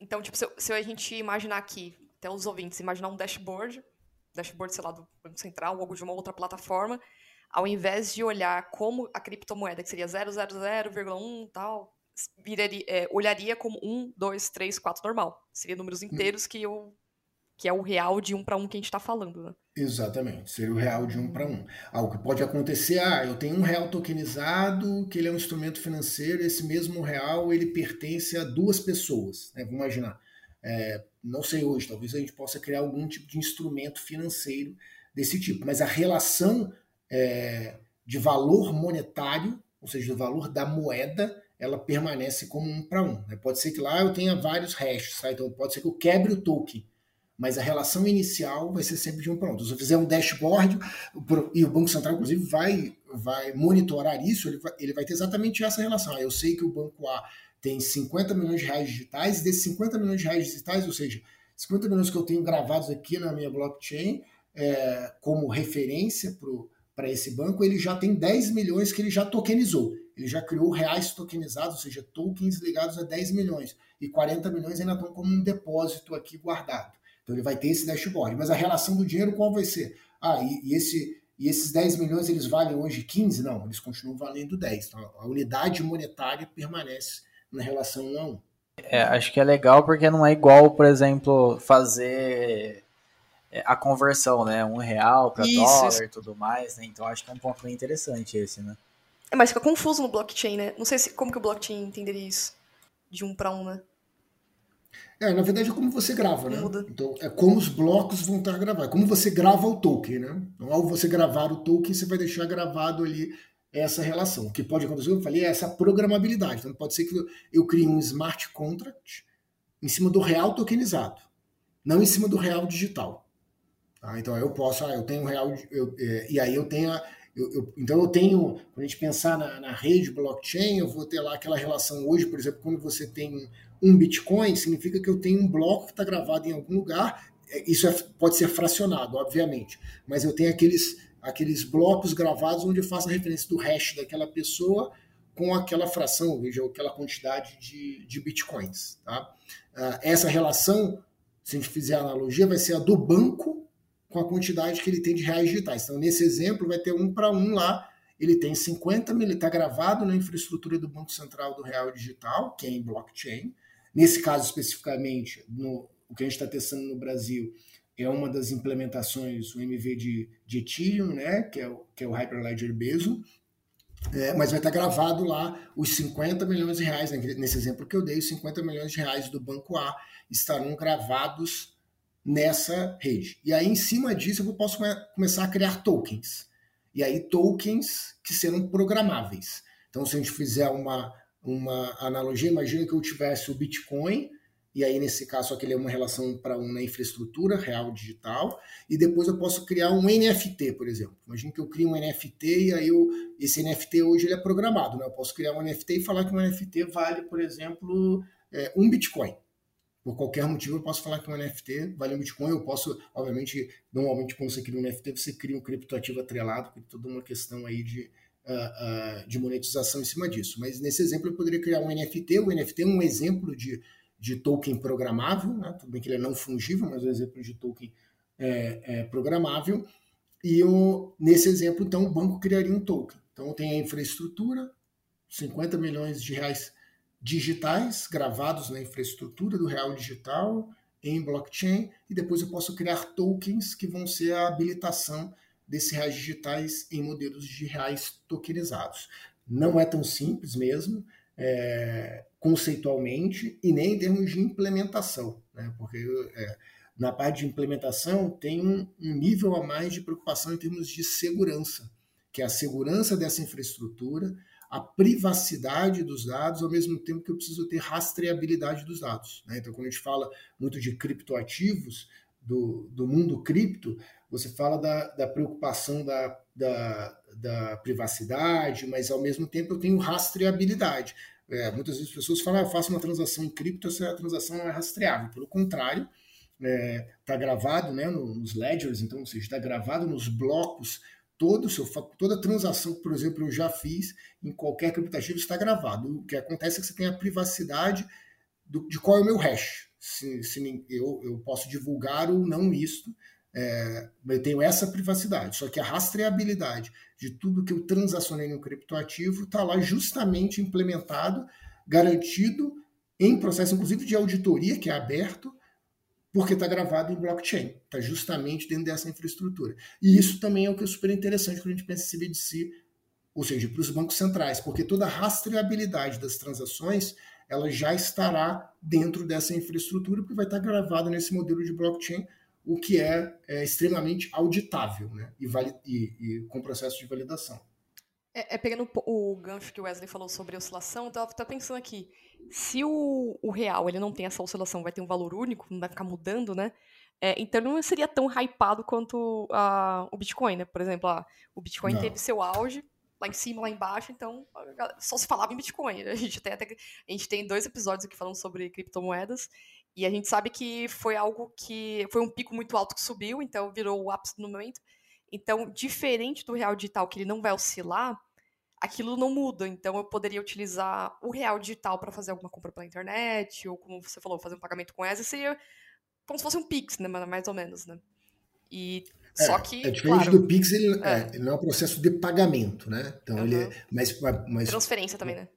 Então, tipo, se, se a gente imaginar aqui, até os ouvintes, imaginar um dashboard dashboard, sei lá, do Banco Central ou de uma outra plataforma, ao invés de olhar como a criptomoeda, que seria 000,1 tal, viraria, é, olharia como 1, 2, 3, 4 normal. Seria números hum. inteiros que eu que é o real de um para um que a gente está falando, né? Exatamente, seria o real de um para um. Algo que pode acontecer, ah, eu tenho um real tokenizado, que ele é um instrumento financeiro, esse mesmo real ele pertence a duas pessoas, né? Vamos imaginar. É, não sei hoje, talvez a gente possa criar algum tipo de instrumento financeiro desse tipo, mas a relação é, de valor monetário, ou seja, do valor da moeda, ela permanece como um para um. Né? Pode ser que lá eu tenha vários hashes, tá? então pode ser que eu quebre o token, mas a relação inicial vai ser sempre de um para. Então, se eu fizer um dashboard, e o Banco Central, inclusive, vai, vai monitorar isso, ele vai, ele vai ter exatamente essa relação. Ah, eu sei que o Banco A tem 50 milhões de reais digitais, desses 50 milhões de reais digitais, ou seja, 50 milhões que eu tenho gravados aqui na minha blockchain, é, como referência para esse banco, ele já tem 10 milhões que ele já tokenizou. Ele já criou reais tokenizados, ou seja, tokens ligados a 10 milhões. E 40 milhões ainda estão como um depósito aqui guardado. Então ele vai ter esse dashboard. Mas a relação do dinheiro qual vai ser? Ah, e, e esse, e esses 10 milhões eles valem hoje 15? Não, eles continuam valendo 10. Então a unidade monetária permanece na relação 1 a 1. É, acho que é legal porque não é igual, por exemplo, fazer é, a conversão, né? Um real para dólar e tudo mais, né? Então acho que é um ponto bem interessante esse, né? É, mas fica confuso no blockchain, né? Não sei se, como que o blockchain entenderia isso. De um para um, né? É, na verdade é como você grava, né? Muda. Então é como os blocos vão estar gravados, como você grava o token, né? Então, ao você gravar o token, você vai deixar gravado ali essa relação. O que pode acontecer, eu falei, é essa programabilidade. Então pode ser que eu crie um smart contract em cima do real tokenizado, não em cima do real digital. Tá? Então eu posso, ah, eu tenho um real, eu, é, e aí eu tenho a, eu, eu, então eu tenho, quando a gente pensar na, na, rede blockchain, eu vou ter lá aquela relação hoje, por exemplo, quando você tem um Bitcoin, significa que eu tenho um bloco que está gravado em algum lugar. É, isso é, pode ser fracionado, obviamente, mas eu tenho aqueles, aqueles blocos gravados onde eu faço a referência do hash daquela pessoa com aquela fração, veja, aquela quantidade de, de bitcoins. Tá? Uh, essa relação, se a gente fizer a analogia, vai ser a do banco com a quantidade que ele tem de reais digitais. Então, nesse exemplo, vai ter um para um lá ele tem 50 mil, ele está gravado na infraestrutura do Banco Central do Real Digital, que é em blockchain. Nesse caso especificamente, no, o que a gente está testando no Brasil é uma das implementações, o MV de, de Ethereum, né, que, é o, que é o Hyperledger Bezo, é, mas vai estar tá gravado lá os 50 milhões de reais, né, nesse exemplo que eu dei, os 50 milhões de reais do Banco A estarão gravados nessa rede. E aí, em cima disso, eu posso começar a criar tokens e aí tokens que serão programáveis. Então, se a gente fizer uma, uma analogia, imagina que eu tivesse o Bitcoin, e aí nesse caso aquele é uma relação para uma infraestrutura real digital, e depois eu posso criar um NFT, por exemplo. Imagina que eu crio um NFT e aí eu, esse NFT hoje ele é programado, né? Eu posso criar um NFT e falar que um NFT vale, por exemplo, é, um Bitcoin por qualquer motivo, eu posso falar que um NFT vale um Bitcoin. Eu posso, obviamente, normalmente, quando você cria um NFT, você cria um criptoativo atrelado, tem toda uma questão aí de, uh, de monetização em cima disso. Mas nesse exemplo, eu poderia criar um NFT. O NFT é um exemplo de, de token programável, né? tudo bem que ele é não fungível, mas é um exemplo de token é, é programável. E eu, nesse exemplo, então, o banco criaria um token. Então, tem a infraestrutura, 50 milhões de reais digitais gravados na infraestrutura do real digital em blockchain e depois eu posso criar tokens que vão ser a habilitação desses reais digitais em modelos de reais tokenizados. Não é tão simples mesmo, é, conceitualmente e nem em termos de implementação, né? porque é, na parte de implementação tem um, um nível a mais de preocupação em termos de segurança, que é a segurança dessa infraestrutura, a privacidade dos dados, ao mesmo tempo que eu preciso ter rastreabilidade dos dados. Né? Então, quando a gente fala muito de criptoativos, do, do mundo cripto, você fala da, da preocupação da, da, da, privacidade, mas ao mesmo tempo eu tenho rastreabilidade. É, muitas vezes as pessoas falam, ah, eu faço uma transação em cripto, essa transação não é rastreável. Pelo contrário, está é, tá gravado né, nos ledgers, então, ou seja, está gravado nos blocos todo seu, toda transação que, por exemplo, eu já fiz em qualquer criptativo está gravado. O que acontece é que você tem a privacidade do, de qual é o meu hash. Se, se eu, eu posso divulgar ou não isto é, eu tenho essa privacidade, só que a rastreabilidade de tudo que eu transacionei no criptoativo está lá justamente implementado, garantido em processo, inclusive, de auditoria, que é aberto, porque está gravado em blockchain, está justamente dentro dessa infraestrutura. E isso também é o que é super interessante quando a gente pensa em CBDC, ou seja, para os bancos centrais, porque toda a rastreabilidade das transações ela já estará dentro dessa infraestrutura, porque vai estar gravado nesse modelo de blockchain, o que é, é extremamente auditável né? e, e, e, com processo de validação. É, é, pegando o gancho que o Wesley falou sobre oscilação, eu estava pensando aqui, se o, o, real ele não tem essa oscilação, vai ter um valor único, não vai ficar mudando, né? É, então não seria tão hypado quanto a, o Bitcoin, né? Por exemplo, a, o Bitcoin não. teve seu auge lá em cima, lá embaixo, então só se falava em Bitcoin. A gente tem, até, a gente tem dois episódios aqui falando sobre criptomoedas e a gente sabe que foi algo que foi um pico muito alto que subiu, então virou o ápice do momento. Então, diferente do real digital, que ele não vai oscilar, aquilo não muda. Então, eu poderia utilizar o real digital para fazer alguma compra pela internet, ou como você falou, fazer um pagamento com essa, seria como se fosse um Pix, né? Mais ou menos, né? E é, só que. É diferente claro, do Pix, ele, é. É, ele, não é um processo de pagamento, né? Então, uhum. ele é. Mas, mas, Transferência também, né?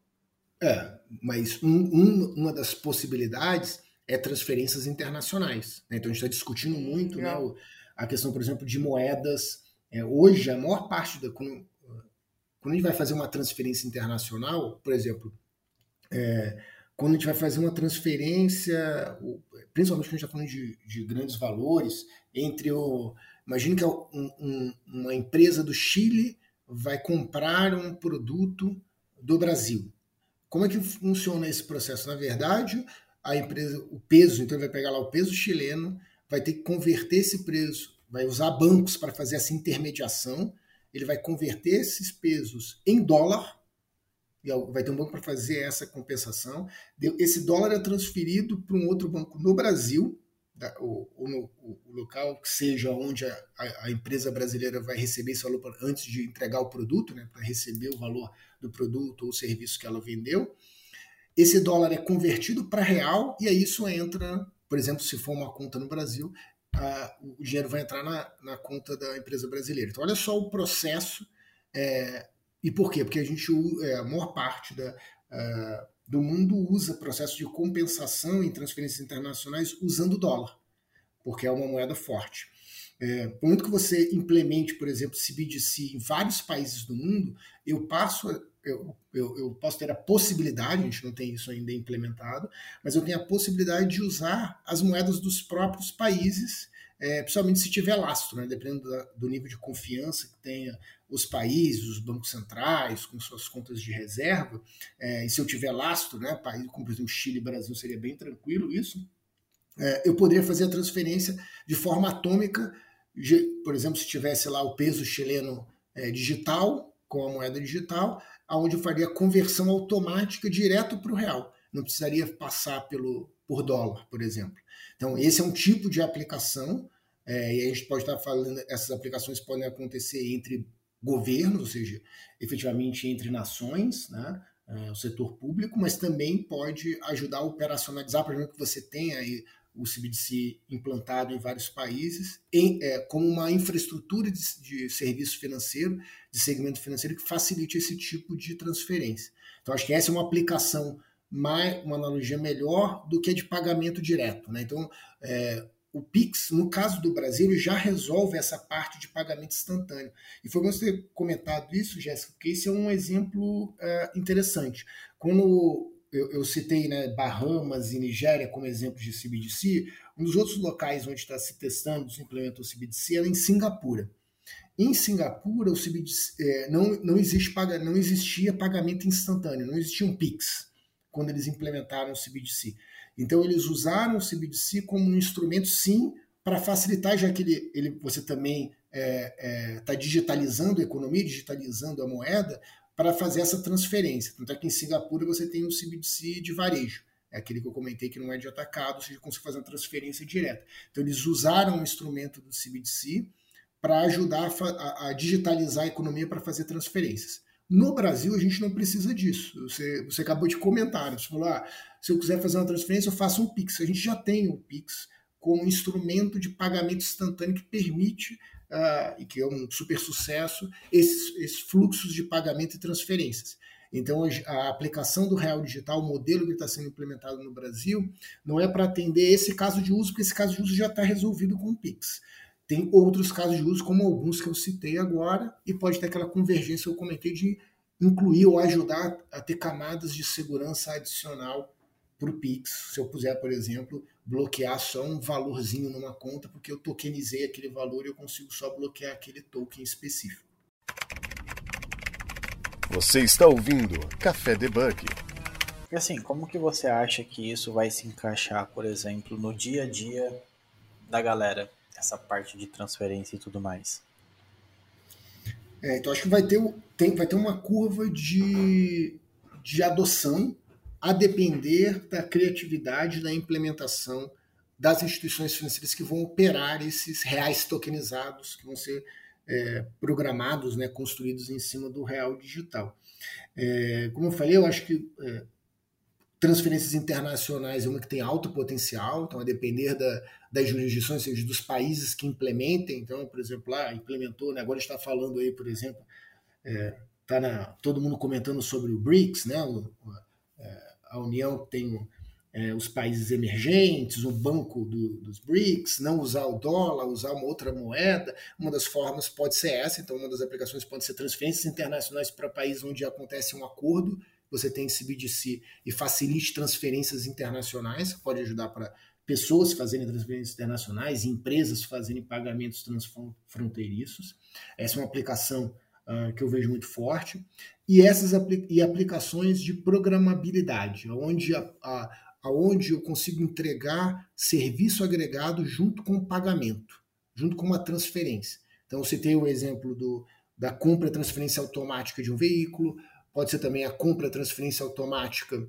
É, mas um, um, uma das possibilidades é transferências internacionais. Né? Então a gente está discutindo muito né, a questão, por exemplo, de moedas. É, hoje, a maior parte da. Quando, quando, a gente vai fazer uma transferência internacional, por exemplo, é, quando a gente vai fazer uma transferência, principalmente quando a gente está falando de, de, grandes valores, entre o. Imagine que é um, um, uma empresa do Chile vai comprar um produto do Brasil. Como é que funciona esse processo? Na verdade, a empresa, o peso, então ele vai pegar lá o peso chileno, vai ter que converter esse peso, vai usar bancos para fazer essa intermediação, ele vai converter esses pesos em dólar, e vai ter um banco para fazer essa compensação. Esse dólar é transferido para um outro banco no Brasil, ou, no o local que seja onde a, a, empresa brasileira vai receber esse valor antes de entregar o produto, né, para receber o valor do produto ou serviço que ela vendeu. Esse dólar é convertido para real e aí isso entra, por exemplo, se for uma conta no Brasil, o dinheiro vai entrar na, na, conta da empresa brasileira. Então, olha só o processo. É, e por quê? Porque a gente, é, a maior parte da, do mundo usa processo de compensação em transferências internacionais usando dólar, porque é uma moeda forte. É, por muito que você implemente, por exemplo, CBDC em vários países do mundo, eu passo eu, eu, eu, posso ter a possibilidade, a gente não tem isso ainda implementado, mas eu tenho a possibilidade de usar as moedas dos próprios países, é, principalmente se tiver lastro, né, dependendo da, do nível de confiança que tenha os países, os bancos centrais, com suas contas de reserva, é, e se eu tiver lastro, né, país como por exemplo Chile e Brasil, seria bem tranquilo isso, é, eu poderia fazer a transferência de forma atômica, de, por exemplo, se tivesse lá o peso chileno é, digital, com a moeda digital, onde eu faria conversão automática direto para o real. Não precisaria passar pelo, por dólar, por exemplo. Então, esse é um tipo de aplicação, é, e a gente pode estar falando, essas aplicações podem acontecer entre governos, ou seja, efetivamente entre nações, né, é, o setor público, mas também pode ajudar a operacionalizar, por exemplo, que você tenha aí o CBDC implantado em vários países, em, é, como uma infraestrutura de, de, serviço financeiro, de segmento financeiro, que facilite esse tipo de transferência. Então, acho que essa é uma aplicação, mais, uma analogia melhor do que a de pagamento direto. Né? Então, é, o Pix, no caso do Brasil, já resolve essa parte de pagamento instantâneo. E foi bom você ter comentado isso, Jéssica, porque esse é um exemplo é, interessante. Quando eu, eu, citei né, Bahamas e Nigéria como exemplos de CBDC, um dos outros locais onde está se testando, se implementou o CBDC, é em Singapura. Em Singapura, o CBDC, é, não, não, existe, não existia pagamento instantâneo, não existia um PIX quando eles implementaram o CBDC. Então, eles usaram o CBDC como um instrumento, sim, para facilitar, já que ele, ele você também está é, é, tá digitalizando a economia, digitalizando a moeda, para fazer essa transferência. Tanto é que em Singapura você tem um CBDC de varejo. É aquele que eu comentei que não é de atacado, ou seja, consegue fazer uma transferência direta. Então eles usaram o instrumento do CBDC para ajudar a, a, digitalizar a economia para fazer transferências. No Brasil, a gente não precisa disso. Você, você acabou de comentar, você falou, ah, se eu quiser fazer uma transferência, eu faço um Pix. A gente já tem o Pix como instrumento de pagamento instantâneo que permite, uh, e que é um super sucesso, esses, esses fluxos de pagamento e transferências. Então, a aplicação do real digital, o modelo que está sendo implementado no Brasil, não é para atender esse caso de uso, porque esse caso de uso já está resolvido com o Pix. Tem outros casos de uso, como alguns que eu citei agora, e pode ter aquela convergência que eu comentei de incluir ou ajudar a ter camadas de segurança adicional para o Pix. Se eu puser, por exemplo, bloquear só um valorzinho numa conta, porque eu tokenizei aquele valor e eu consigo só bloquear aquele token específico. Você está ouvindo Café Debug. E assim, como que você acha que isso vai se encaixar, por exemplo, no dia a dia da galera? Essa parte de transferência e tudo mais. É, então acho que vai ter, tem, vai ter uma curva de, de adoção a depender da criatividade da implementação das instituições financeiras que vão operar esses reais tokenizados, que vão ser é, programados, né, construídos em cima do real digital. É, como eu falei, eu acho que é, transferências internacionais é uma que tem alto potencial, então a depender da, das jurisdições, ou seja, dos países que implementem. Então, por exemplo, lá implementou, né, agora está falando aí, por exemplo, é, tá na, todo mundo comentando sobre o BRICS, né, o, é, a União tem é, os países emergentes, o banco do, dos BRICS, não usar o dólar, usar uma outra moeda. Uma das formas pode ser essa, então uma das aplicações pode ser transferências internacionais para países onde acontece um acordo você tem CBDC e facilite transferências internacionais, que pode ajudar para pessoas fazerem transferências internacionais, empresas fazerem pagamentos transfronteiriços. Essa é uma aplicação uh, que eu vejo muito forte. E essas apli e aplicações de programabilidade, onde, a, a, aonde eu consigo entregar serviço agregado junto com o pagamento, junto com uma transferência. Então, eu citei o exemplo do, da compra transferência automática de um veículo, pode ser também a compra, transferência automática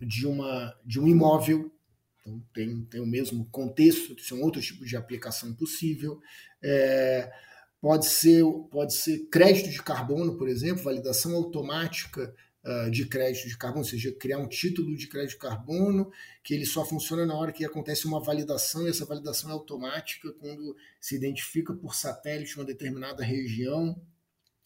de, uma, de um imóvel, então tem, tem o mesmo contexto, é um outro tipo de aplicação possível. É, pode, ser, pode ser crédito de carbono, por exemplo, validação automática uh, de crédito de carbono, ou seja, criar um título de crédito de carbono que ele só funciona na hora que acontece uma validação, e essa validação é automática quando se identifica por satélite uma determinada região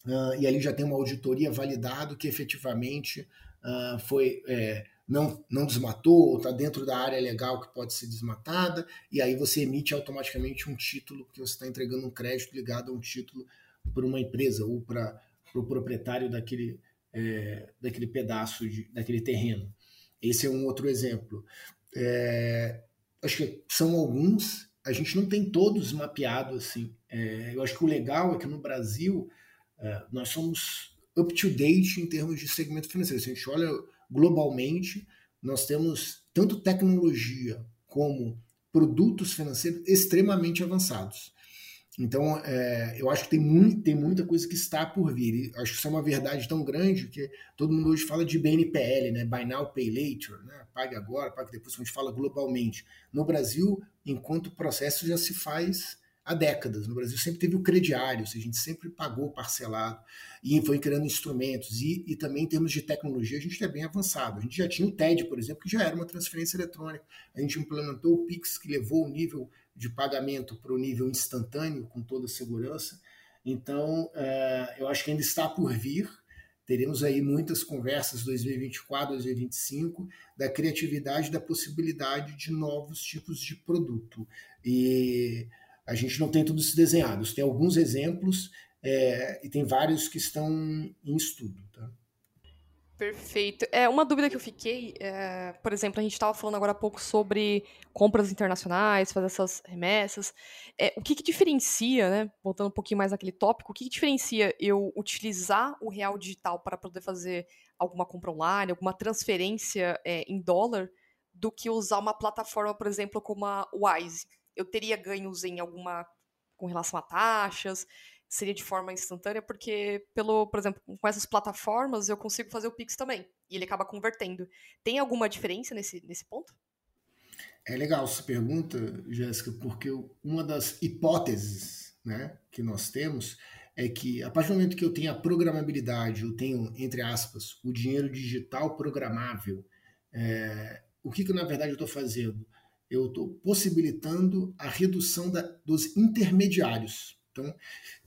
uh, e ali já tem uma auditoria validado que efetivamente uh, foi é, não, não desmatou, está dentro da área legal que pode ser desmatada, e aí você emite automaticamente um título, que você está entregando um crédito ligado a um título para uma empresa ou para o pro proprietário daquele, é, daquele pedaço, de, daquele terreno. Esse é um outro exemplo. É, acho que são alguns, a gente não tem todos mapeados assim. É, eu acho que o legal é que no Brasil é, nós somos up to date em termos de segmento financeiro. Se a gente olha globalmente, nós temos tanto tecnologia como produtos financeiros extremamente avançados. Então, é, eu acho que tem, muito, tem muita coisa que está por vir. E acho que isso é uma verdade tão grande que todo mundo hoje fala de BNPL, né? Buy Now, Pay Later, né? pague agora, pague depois, a gente fala globalmente. No Brasil, enquanto o processo já se faz há décadas. No Brasil sempre teve o crediário, a gente sempre pagou parcelado e foi criando instrumentos. E, e também em termos de tecnologia, a gente é bem avançado. A gente já tinha o TED, por exemplo, que já era uma transferência eletrônica. A gente implementou o Pix, que levou o nível de pagamento para o nível instantâneo, com toda a segurança. Então, é, eu acho que ainda está por vir. Teremos aí muitas conversas 2024, 2025, da criatividade, da possibilidade de novos tipos de produto. E a gente não tem tudo isso desenhado. Tem alguns exemplos é, e tem vários que estão em estudo. Tá? Perfeito. É, uma dúvida que eu fiquei, é, por exemplo, a gente estava falando agora há pouco sobre compras internacionais, fazer essas remessas. É, o que, que diferencia, né, voltando um pouquinho mais naquele tópico, o que, que diferencia eu utilizar o real digital para poder fazer alguma compra online, alguma transferência é, em dólar, do que usar uma plataforma, por exemplo, como a Wise? Eu teria ganhos em alguma com relação a taxas, seria de forma instantânea, porque pelo, por exemplo, com essas plataformas eu consigo fazer o Pix também, e ele acaba convertendo. Tem alguma diferença nesse, nesse ponto? É legal essa pergunta, Jéssica, porque uma das hipóteses né, que nós temos é que a partir do momento que eu tenho a programabilidade, eu tenho, entre aspas, o dinheiro digital programável, é, o que, que na verdade eu estou fazendo? Eu estou possibilitando a redução da, dos intermediários. Então,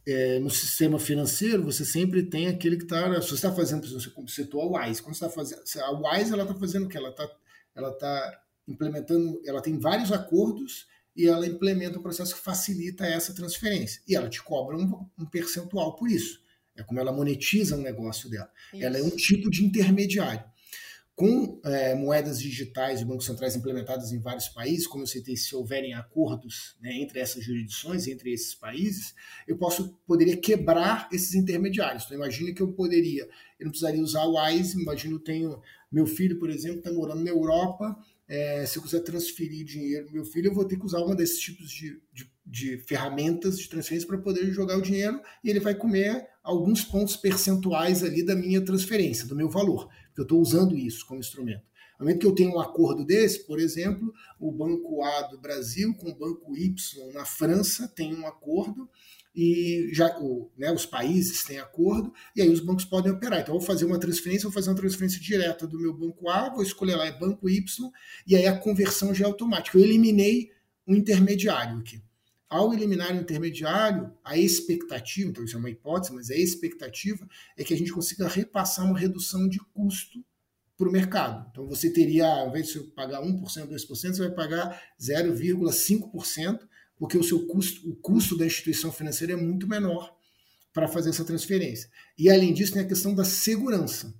é, no sistema financeiro, você sempre tem aquele que está. Se você está fazendo, por exemplo, você citou a Wise. Quando está fazendo. A Wise ela está fazendo o que? Ela está ela tá implementando. Ela tem vários acordos e ela implementa um processo que facilita essa transferência. E ela te cobra um, um percentual por isso. É como ela monetiza o negócio dela. Isso. Ela é um tipo de intermediário com é, moedas digitais de bancos centrais implementadas em vários países, como eu citei, se houverem acordos né, entre essas jurisdições, entre esses países, eu posso poderia quebrar esses intermediários. Então, imagine que eu poderia, eu não precisaria usar o WISE, imagine eu tenho meu filho, por exemplo, está morando na Europa, é, se eu quiser transferir dinheiro meu filho, eu vou ter que usar uma desses tipos de, de, de ferramentas de transferência para poder jogar o dinheiro e ele vai comer alguns pontos percentuais ali da minha transferência, do meu valor que eu estou usando isso como instrumento. No momento que eu tenho um acordo desse, por exemplo, o Banco A do Brasil com o Banco Y na França tem um acordo e já né, os países têm acordo e aí os bancos podem operar. Então, eu vou fazer uma transferência, vou fazer uma transferência direta do meu banco A, vou escolher lá é banco Y e aí a conversão já é automática. Eu eliminei um intermediário aqui. Ao eliminar o intermediário, a expectativa, então isso é uma hipótese, mas a expectativa é que a gente consiga repassar uma redução de custo para o mercado. Então você teria, ao invés de você pagar 1%, 2%, você vai pagar 0,5%, porque o seu custo, o custo da instituição financeira é muito menor para fazer essa transferência. E além disso, tem a questão da segurança.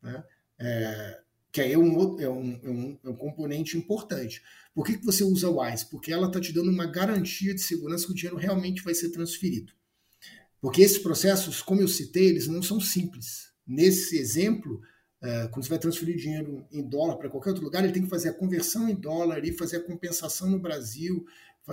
Né? É, que aí é um, é um, é um, é um componente importante. Por que, que você usa o WISE? Porque ela está te dando uma garantia de segurança que o dinheiro realmente vai ser transferido. Porque esses processos, como eu citei, eles não são simples. Nesse exemplo, é, quando você vai transferir dinheiro em dólar para qualquer outro lugar, ele tem que fazer a conversão em dólar e fazer a compensação no Brasil,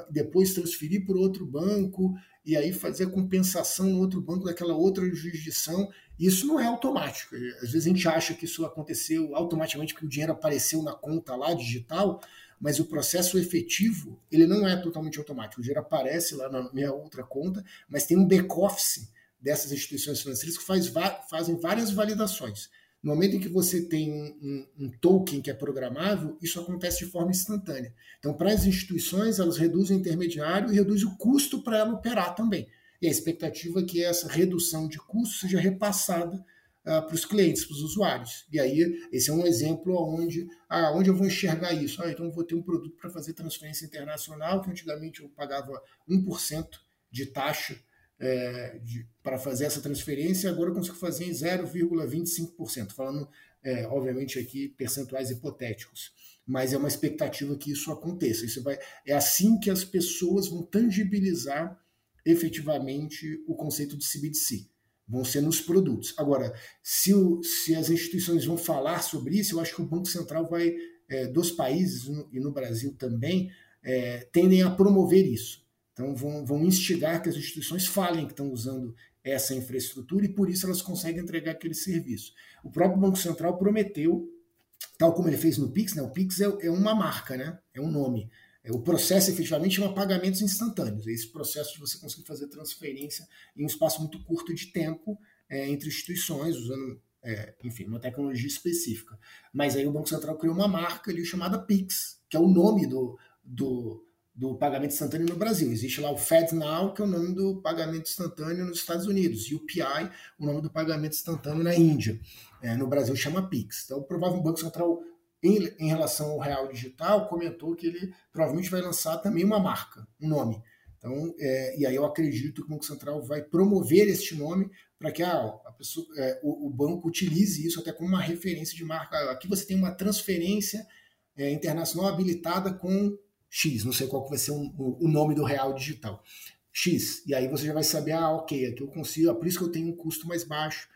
depois transferir para outro banco e aí fazer a compensação no outro banco daquela outra jurisdição. Isso não é automático. Às vezes a gente acha que isso aconteceu automaticamente porque o dinheiro apareceu na conta lá digital, mas o processo efetivo ele não é totalmente automático. O dinheiro aparece lá na minha outra conta, mas tem um back-office dessas instituições financeiras que faz, fazem várias validações. No momento em que você tem um, um, um, token que é programável, isso acontece de forma instantânea. Então, para as instituições, elas reduzem o intermediário e reduzem o custo para ela operar também. E a expectativa é que essa redução de custo seja repassada uh, para os clientes, para os usuários. E aí, esse é um exemplo onde, ah, onde eu vou enxergar isso. Ah, então, eu vou ter um produto para fazer transferência internacional, que antigamente eu pagava 1% de taxa é, para fazer essa transferência, agora eu consigo fazer em 0,25%, falando, é, obviamente, aqui percentuais hipotéticos. Mas é uma expectativa que isso aconteça. Isso vai, é assim que as pessoas vão tangibilizar efetivamente o conceito de CBDC. Vão ser nos produtos. Agora, se, o, se as instituições vão falar sobre isso, eu acho que o Banco Central vai, é, dos países, e no Brasil também, é, tendem a promover isso. Então, vão, vão instigar que as instituições falem que estão usando essa infraestrutura e por isso elas conseguem entregar aquele serviço. O próprio Banco Central prometeu, tal como ele fez no Pix, né? o Pix é, é uma marca, né? é um nome. É, o processo efetivamente chama pagamentos instantâneos. É esse processo de você conseguir fazer transferência em um espaço muito curto de tempo é, entre instituições, usando, é, enfim, uma tecnologia específica. Mas aí o Banco Central criou uma marca ali chamada Pix, que é o nome do, do do pagamento instantâneo no Brasil. Existe lá o FedNow, que é o nome do pagamento instantâneo nos Estados Unidos, e o PI, o nome do pagamento instantâneo na Índia. É, no Brasil chama Pix. Então, o provável Banco Central, em, em, relação ao real digital, comentou que ele provavelmente vai lançar também uma marca, um nome. Então, é, e aí eu acredito que o Banco Central vai promover este nome para que ah, a pessoa, é, o, o, banco utilize isso até como uma referência de marca. Aqui você tem uma transferência é, internacional habilitada com X, não sei qual vai ser um, o nome do real digital. X. E aí você já vai saber, ah, ok, aqui eu consigo, é por isso que eu tenho um custo mais baixo,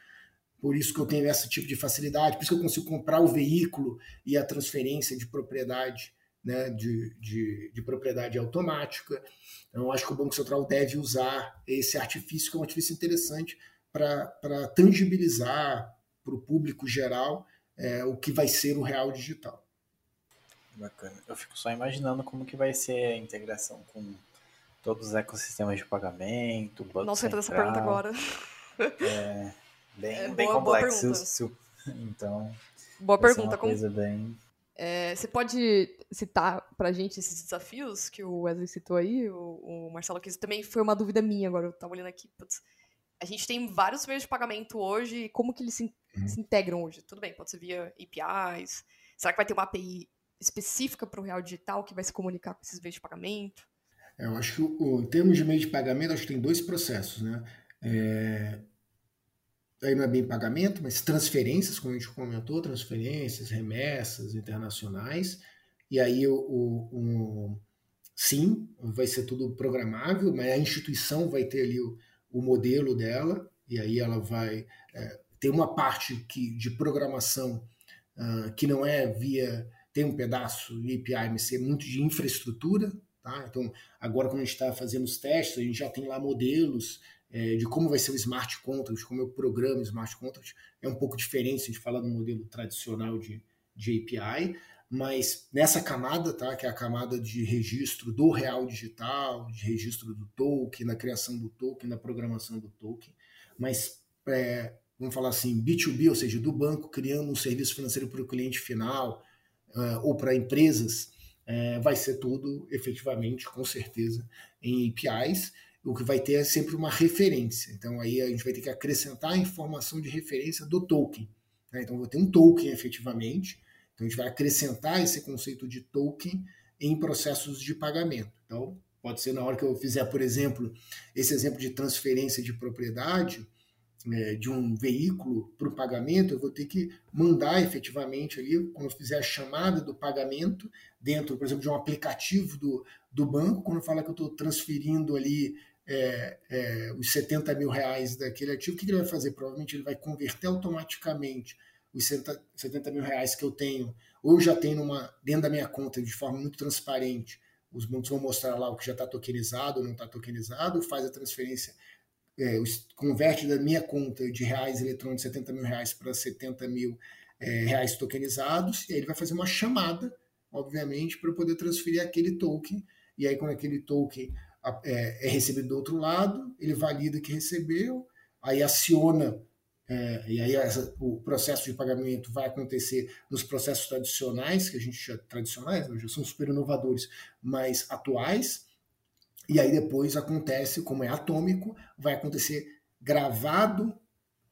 por isso que eu tenho esse tipo de facilidade, por isso que eu consigo comprar o veículo e a transferência de propriedade, né, de, de, de propriedade automática. Então, eu acho que o Banco Central deve usar esse artifício, que é um artifício interessante, para tangibilizar para o público geral é, o que vai ser o real digital. Bacana. Eu fico só imaginando como que vai ser a integração com todos os ecossistemas de pagamento, banco Nossa, entra essa pergunta agora. É bem, é, bem boa, complexo. Boa então, boa pergunta. Como, bem... É, você pode citar pra gente esses desafios que o Wesley citou aí, o, o Marcelo, que isso também foi uma dúvida minha agora, eu tava olhando aqui. Putz, a gente tem vários meios de pagamento hoje, como que eles se, uhum. se integram hoje? Tudo bem, pode ser via APIs, será que vai ter uma API específica para o Real Digital que vai se comunicar com esses meios de pagamento? Eu acho que, o, em termos de meio de pagamento, acho que tem dois processos, né? É, aí não é bem pagamento, mas transferências, como a gente comentou, transferências, remessas internacionais. E aí o, o, o sim, vai ser tudo programável, mas a instituição vai ter ali o, o modelo dela, e aí ela vai é, ter uma parte que, de programação uh, que não é via. Tem um pedaço de API, mas é muito de infraestrutura, Tá? Então, agora, quando a gente está fazendo os testes, a gente já tem lá modelos é, de como vai ser o smart contract, como eu programo smart contract. É um pouco diferente se a gente falar do modelo tradicional de, de API, mas nessa camada, tá, que é a camada de registro do real digital, de registro do token, na criação do token, na programação do token, mas é, vamos falar assim, B2B, ou seja, do banco criando um serviço financeiro para o cliente final uh, ou para empresas, é, vai ser tudo efetivamente, com certeza, em APIs. O que vai ter é sempre uma referência. Então aí a gente vai ter que acrescentar a informação de referência do token. Né? Então vou ter um token efetivamente. Então a gente vai acrescentar esse conceito de token em processos de pagamento. Então pode ser na hora que eu fizer, por exemplo, esse exemplo de transferência de propriedade, é, de um veículo para o pagamento, eu vou ter que mandar efetivamente ali, quando eu fizer a chamada do pagamento, dentro, por exemplo, de um aplicativo do, do banco, quando fala que eu estou transferindo ali é, é, os 70 mil reais daquele ativo, o que, ele vai fazer? Provavelmente ele vai converter automaticamente os 70 mil reais que eu tenho, ou eu já tenho numa, dentro da minha conta de forma muito transparente. Os bancos vão mostrar lá o que já está tokenizado ou não está tokenizado, faz a transferência é, converte da minha conta de reais eletrônicos 70 mil reais para 70 mil é, reais tokenizados, e aí ele vai fazer uma chamada, obviamente, para poder transferir aquele token, e aí quando aquele token é, é, recebido do outro lado, ele valida que recebeu, aí aciona, é, e aí essa, o processo de pagamento vai acontecer nos processos tradicionais, que a gente já tradicionais, já são super inovadores, mas atuais, e aí depois acontece, como é atômico, vai acontecer gravado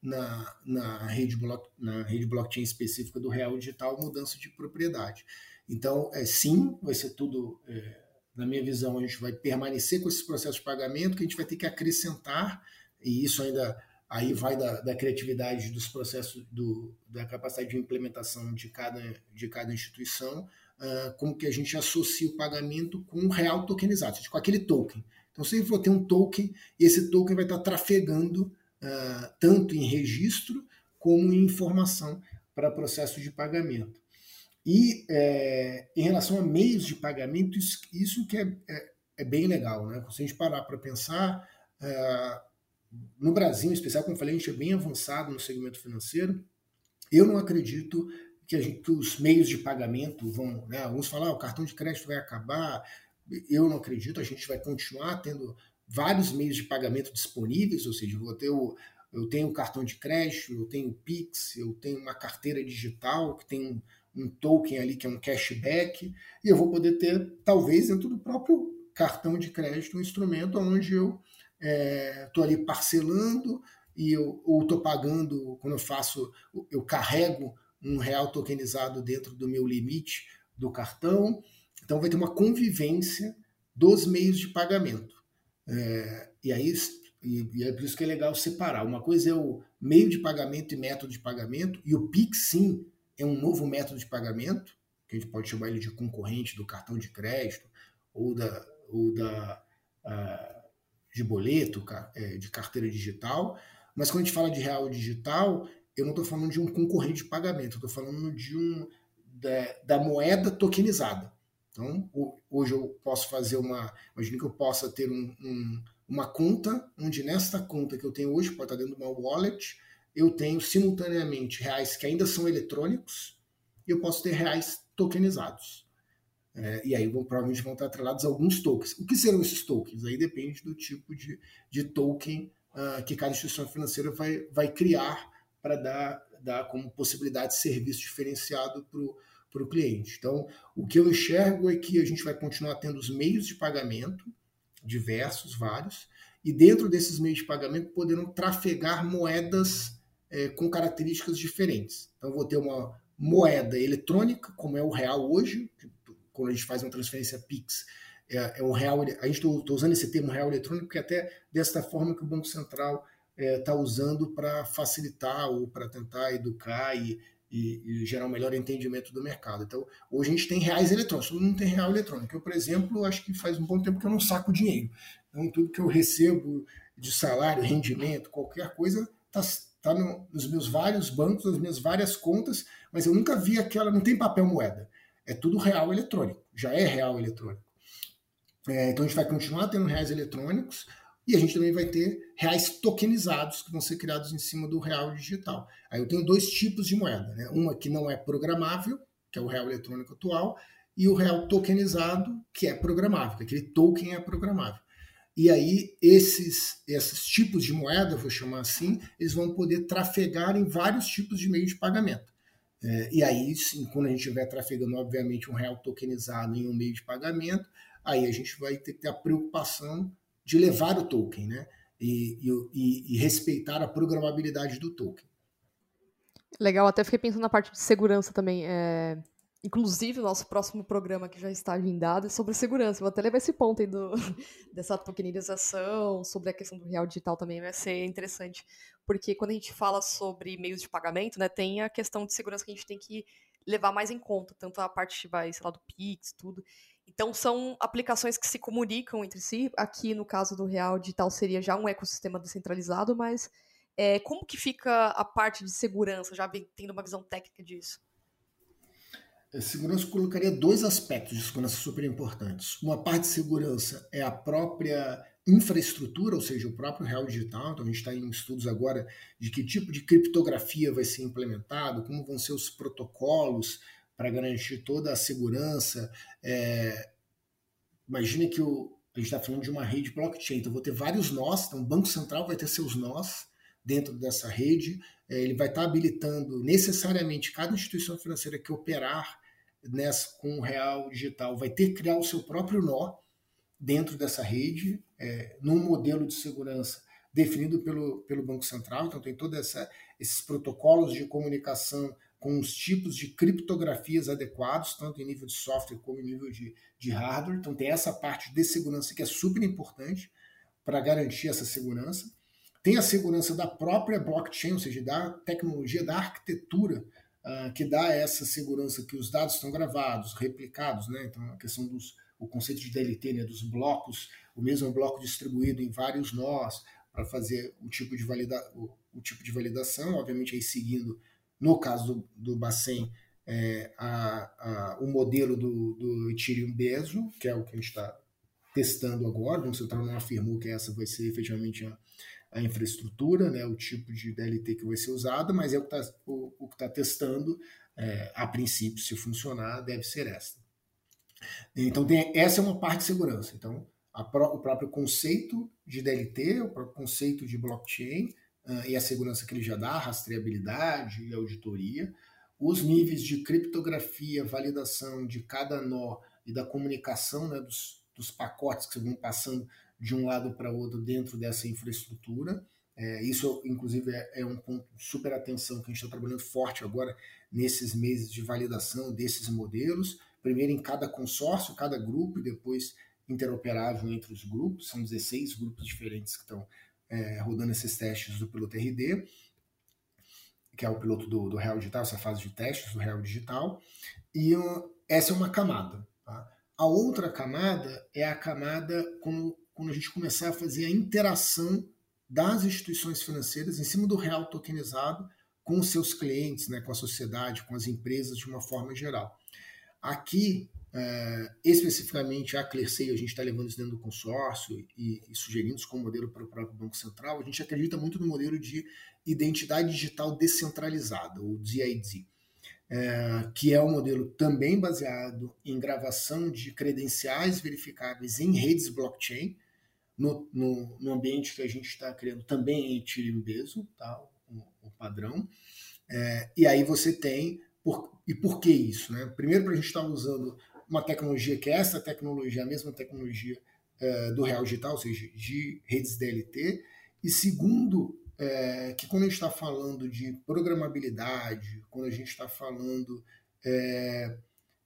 na, na, rede, na rede blockchain específica do real digital mudança de propriedade. Então, é, sim, vai ser tudo, é, na minha visão, a gente vai permanecer com esses processos de pagamento que a gente vai ter que acrescentar, e isso ainda aí vai da, da criatividade dos processos, do, da capacidade de implementação de cada, de cada instituição, como que a gente associa o pagamento com o real tokenizado, com aquele token. Então, sempre vou ter um token e esse token vai estar trafegando uh, tanto em registro como em informação para processo de pagamento. E é, em relação a meios de pagamento, isso, isso que é, é, é, bem legal. Né? Se a gente parar para pensar, uh, no Brasil, em especial, como eu falei, a gente é bem avançado no segmento financeiro. Eu não acredito que, gente, que, os meios de pagamento vão. Né, alguns falam, ah, o cartão de crédito vai acabar. Eu não acredito, a gente vai continuar tendo vários meios de pagamento disponíveis, ou seja, vou ter o, eu tenho cartão de crédito, eu tenho Pix, eu tenho uma carteira digital que tem um, um token ali que é um cashback, e eu vou poder ter, talvez, dentro do próprio cartão de crédito, um instrumento onde eu estou é, ali parcelando e eu, ou estou pagando, quando eu faço, eu carrego um real tokenizado dentro do meu limite do cartão. Então vai ter uma convivência dos meios de pagamento. É, e aí e, é por isso que é legal separar. Uma coisa é o meio de pagamento e método de pagamento, e o Pix sim é um novo método de pagamento, que a gente pode chamar ele de concorrente do cartão de crédito ou da, ou da uh, de boleto, é, de carteira digital. Mas quando a gente fala de real digital, eu não estou falando de um concorrente de pagamento, estou falando de um da, da, moeda tokenizada. Então, hoje eu posso fazer uma. Imagine que eu possa ter um, um, uma conta, onde nesta conta que eu tenho hoje, pode estar dentro de uma wallet, eu tenho simultaneamente reais que ainda são eletrônicos e eu posso ter reais tokenizados. É, e aí vão, provavelmente vão estar atrelados alguns tokens. O que serão esses tokens? Aí depende do tipo de, de token uh, que cada instituição financeira vai, vai criar para dar, dar como possibilidade de serviço diferenciado para o cliente. Então, o que eu enxergo é que a gente vai continuar tendo os meios de pagamento, diversos, vários, e dentro desses meios de pagamento poderão trafegar moedas é, com características diferentes. Então, vou ter uma moeda eletrônica, como é o real hoje, quando a gente faz uma transferência PIX, é, é um real. A gente está usando esse termo real eletrônico porque até desta forma que o Banco Central está é, usando para facilitar ou para tentar educar e, e, e, gerar um melhor entendimento do mercado. Então, hoje a gente tem reais eletrônicos, todo mundo tem real eletrônico. Eu, por exemplo, acho que faz um bom tempo que eu não saco dinheiro. Então, tudo que eu recebo de salário, rendimento, qualquer coisa, está tá no, nos meus vários bancos, nas minhas várias contas, mas eu nunca vi aquela, não tem papel moeda. É tudo real eletrônico, já é real eletrônico. É, então a gente vai continuar tendo reais eletrônicos, e a gente também vai ter reais tokenizados que vão ser criados em cima do real digital. Aí eu tenho dois tipos de moeda, né? Uma que não é programável, que é o real eletrônico atual, e o real tokenizado, que é programável, que aquele token é programável. E aí esses, esses tipos de moeda, vou chamar assim, eles vão poder trafegar em vários tipos de meios de pagamento. É, e aí, sim, quando a gente estiver trafegando, obviamente, um real tokenizado em um meio de pagamento, aí a gente vai ter que ter a preocupação de levar o token, né? E, e, e, respeitar a programabilidade do token. Legal, até fiquei pensando na parte de segurança também. É... Inclusive, o nosso próximo programa que já está agendado é sobre segurança. Vou até levar esse ponto aí do, <laughs> dessa tokenização, sobre a questão do real digital também vai ser interessante. Porque quando a gente fala sobre meios de pagamento, né, tem a questão de segurança que a gente tem que levar mais em conta, tanto a parte vai, sei lá, do Pix, tudo. Então são aplicações que se comunicam entre si. Aqui no caso do Real Digital seria já um ecossistema descentralizado, mas é, como que fica a parte de segurança, já tendo uma visão técnica disso? A segurança colocaria dois aspectos de segurança super importantes. Uma parte de segurança é a própria infraestrutura, ou seja, o próprio real digital. Então a gente está em estudos agora de que tipo de criptografia vai ser implementado, como vão ser os protocolos para garantir toda a segurança. É, imagina que o, a gente está falando de uma rede blockchain, então vou ter vários nós, então o Banco Central vai ter seus nós dentro dessa rede, é, ele vai estar tá habilitando necessariamente cada instituição financeira que operar nessa, com o real digital vai ter que criar o seu próprio nó dentro dessa rede, é, num modelo de segurança definido pelo, pelo Banco Central, então tem todos esses protocolos de comunicação com os tipos de criptografias adequados, tanto em nível de software como em nível de, de hardware. Então, tem essa parte de segurança que é super importante para garantir essa segurança. Tem a segurança da própria blockchain, ou seja, da tecnologia, da arquitetura, uh, que dá essa segurança que os dados estão gravados, replicados, né? Então, a questão dos o conceito de DLT, né, dos blocos, o mesmo bloco distribuído em vários nós para fazer o tipo de valida, o, o tipo de validação, obviamente aí seguindo no caso do, do Bacen, é, a, a, o modelo do, do Ethereum Bezo, que é o que a gente está testando agora, o Central não afirmou que essa vai ser efetivamente a, a, infraestrutura, né, o tipo de DLT que vai ser usado, mas é o que está o, o tá testando, é, a princípio, se funcionar, deve ser essa. Então, tem, essa é uma parte de segurança. Então, pró o próprio conceito de DLT, o próprio conceito de blockchain, uh, e a segurança que ele já dá, rastreabilidade e auditoria, os níveis de criptografia, validação de cada nó e da comunicação né, dos, dos pacotes que vão passando de um lado para outro dentro dessa infraestrutura. É, isso, inclusive, é, é, um ponto de super atenção que a gente está trabalhando forte agora nesses meses de validação desses modelos. Primeiro em cada consórcio, cada grupo, e depois interoperável entre os grupos. São 16 grupos diferentes que estão é, rodando esses testes do piloto RD, que é o piloto do, do Real Digital, essa fase de testes do Real Digital, e essa é uma camada. Tá? A outra camada é a camada quando, quando a gente começar a fazer a interação das instituições financeiras em cima do real tokenizado com os seus clientes, né, com a sociedade, com as empresas de uma forma geral. Aqui é, especificamente a Clearsay, a gente está levando isso dentro do consórcio e, e sugerindo isso como modelo para o próprio Banco Central. A gente acredita muito no modelo de identidade digital descentralizada, o DID, é, que é um modelo também baseado em gravação de credenciais verificáveis em redes blockchain, no, no, no ambiente que a gente está criando também em Ethereum Bezo, tá, o, o padrão. É, e aí você tem Por, e por que isso? Né? Primeiro, para a gente estar tá usando uma tecnologia que é essa tecnologia, a mesma tecnologia é, do Real Digital, ou seja, de redes DLT. E segundo, é, que quando a gente está falando de programabilidade, quando a gente está falando é,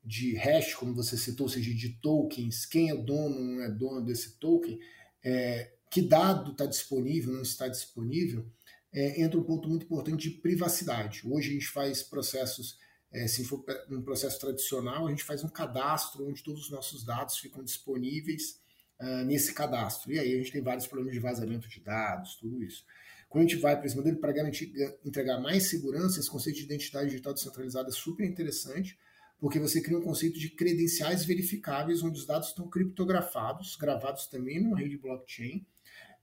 de hash, como você citou, ou seja, de tokens, quem é dono, não é dono desse token, é, que dado está disponível, não está disponível, entra um ponto muito importante de privacidade. Hoje a gente faz processos, é, se for um processo tradicional, a gente faz um cadastro onde todos os nossos dados ficam disponíveis uh, nesse cadastro. E aí a gente tem vários problemas de vazamento de dados, tudo isso. Quando a gente vai para esse modelo, para garantir entregar mais segurança, esse conceito de identidade digital descentralizada é super interessante, porque você cria um conceito de credenciais verificáveis, onde os dados estão criptografados, gravados também numa rede blockchain,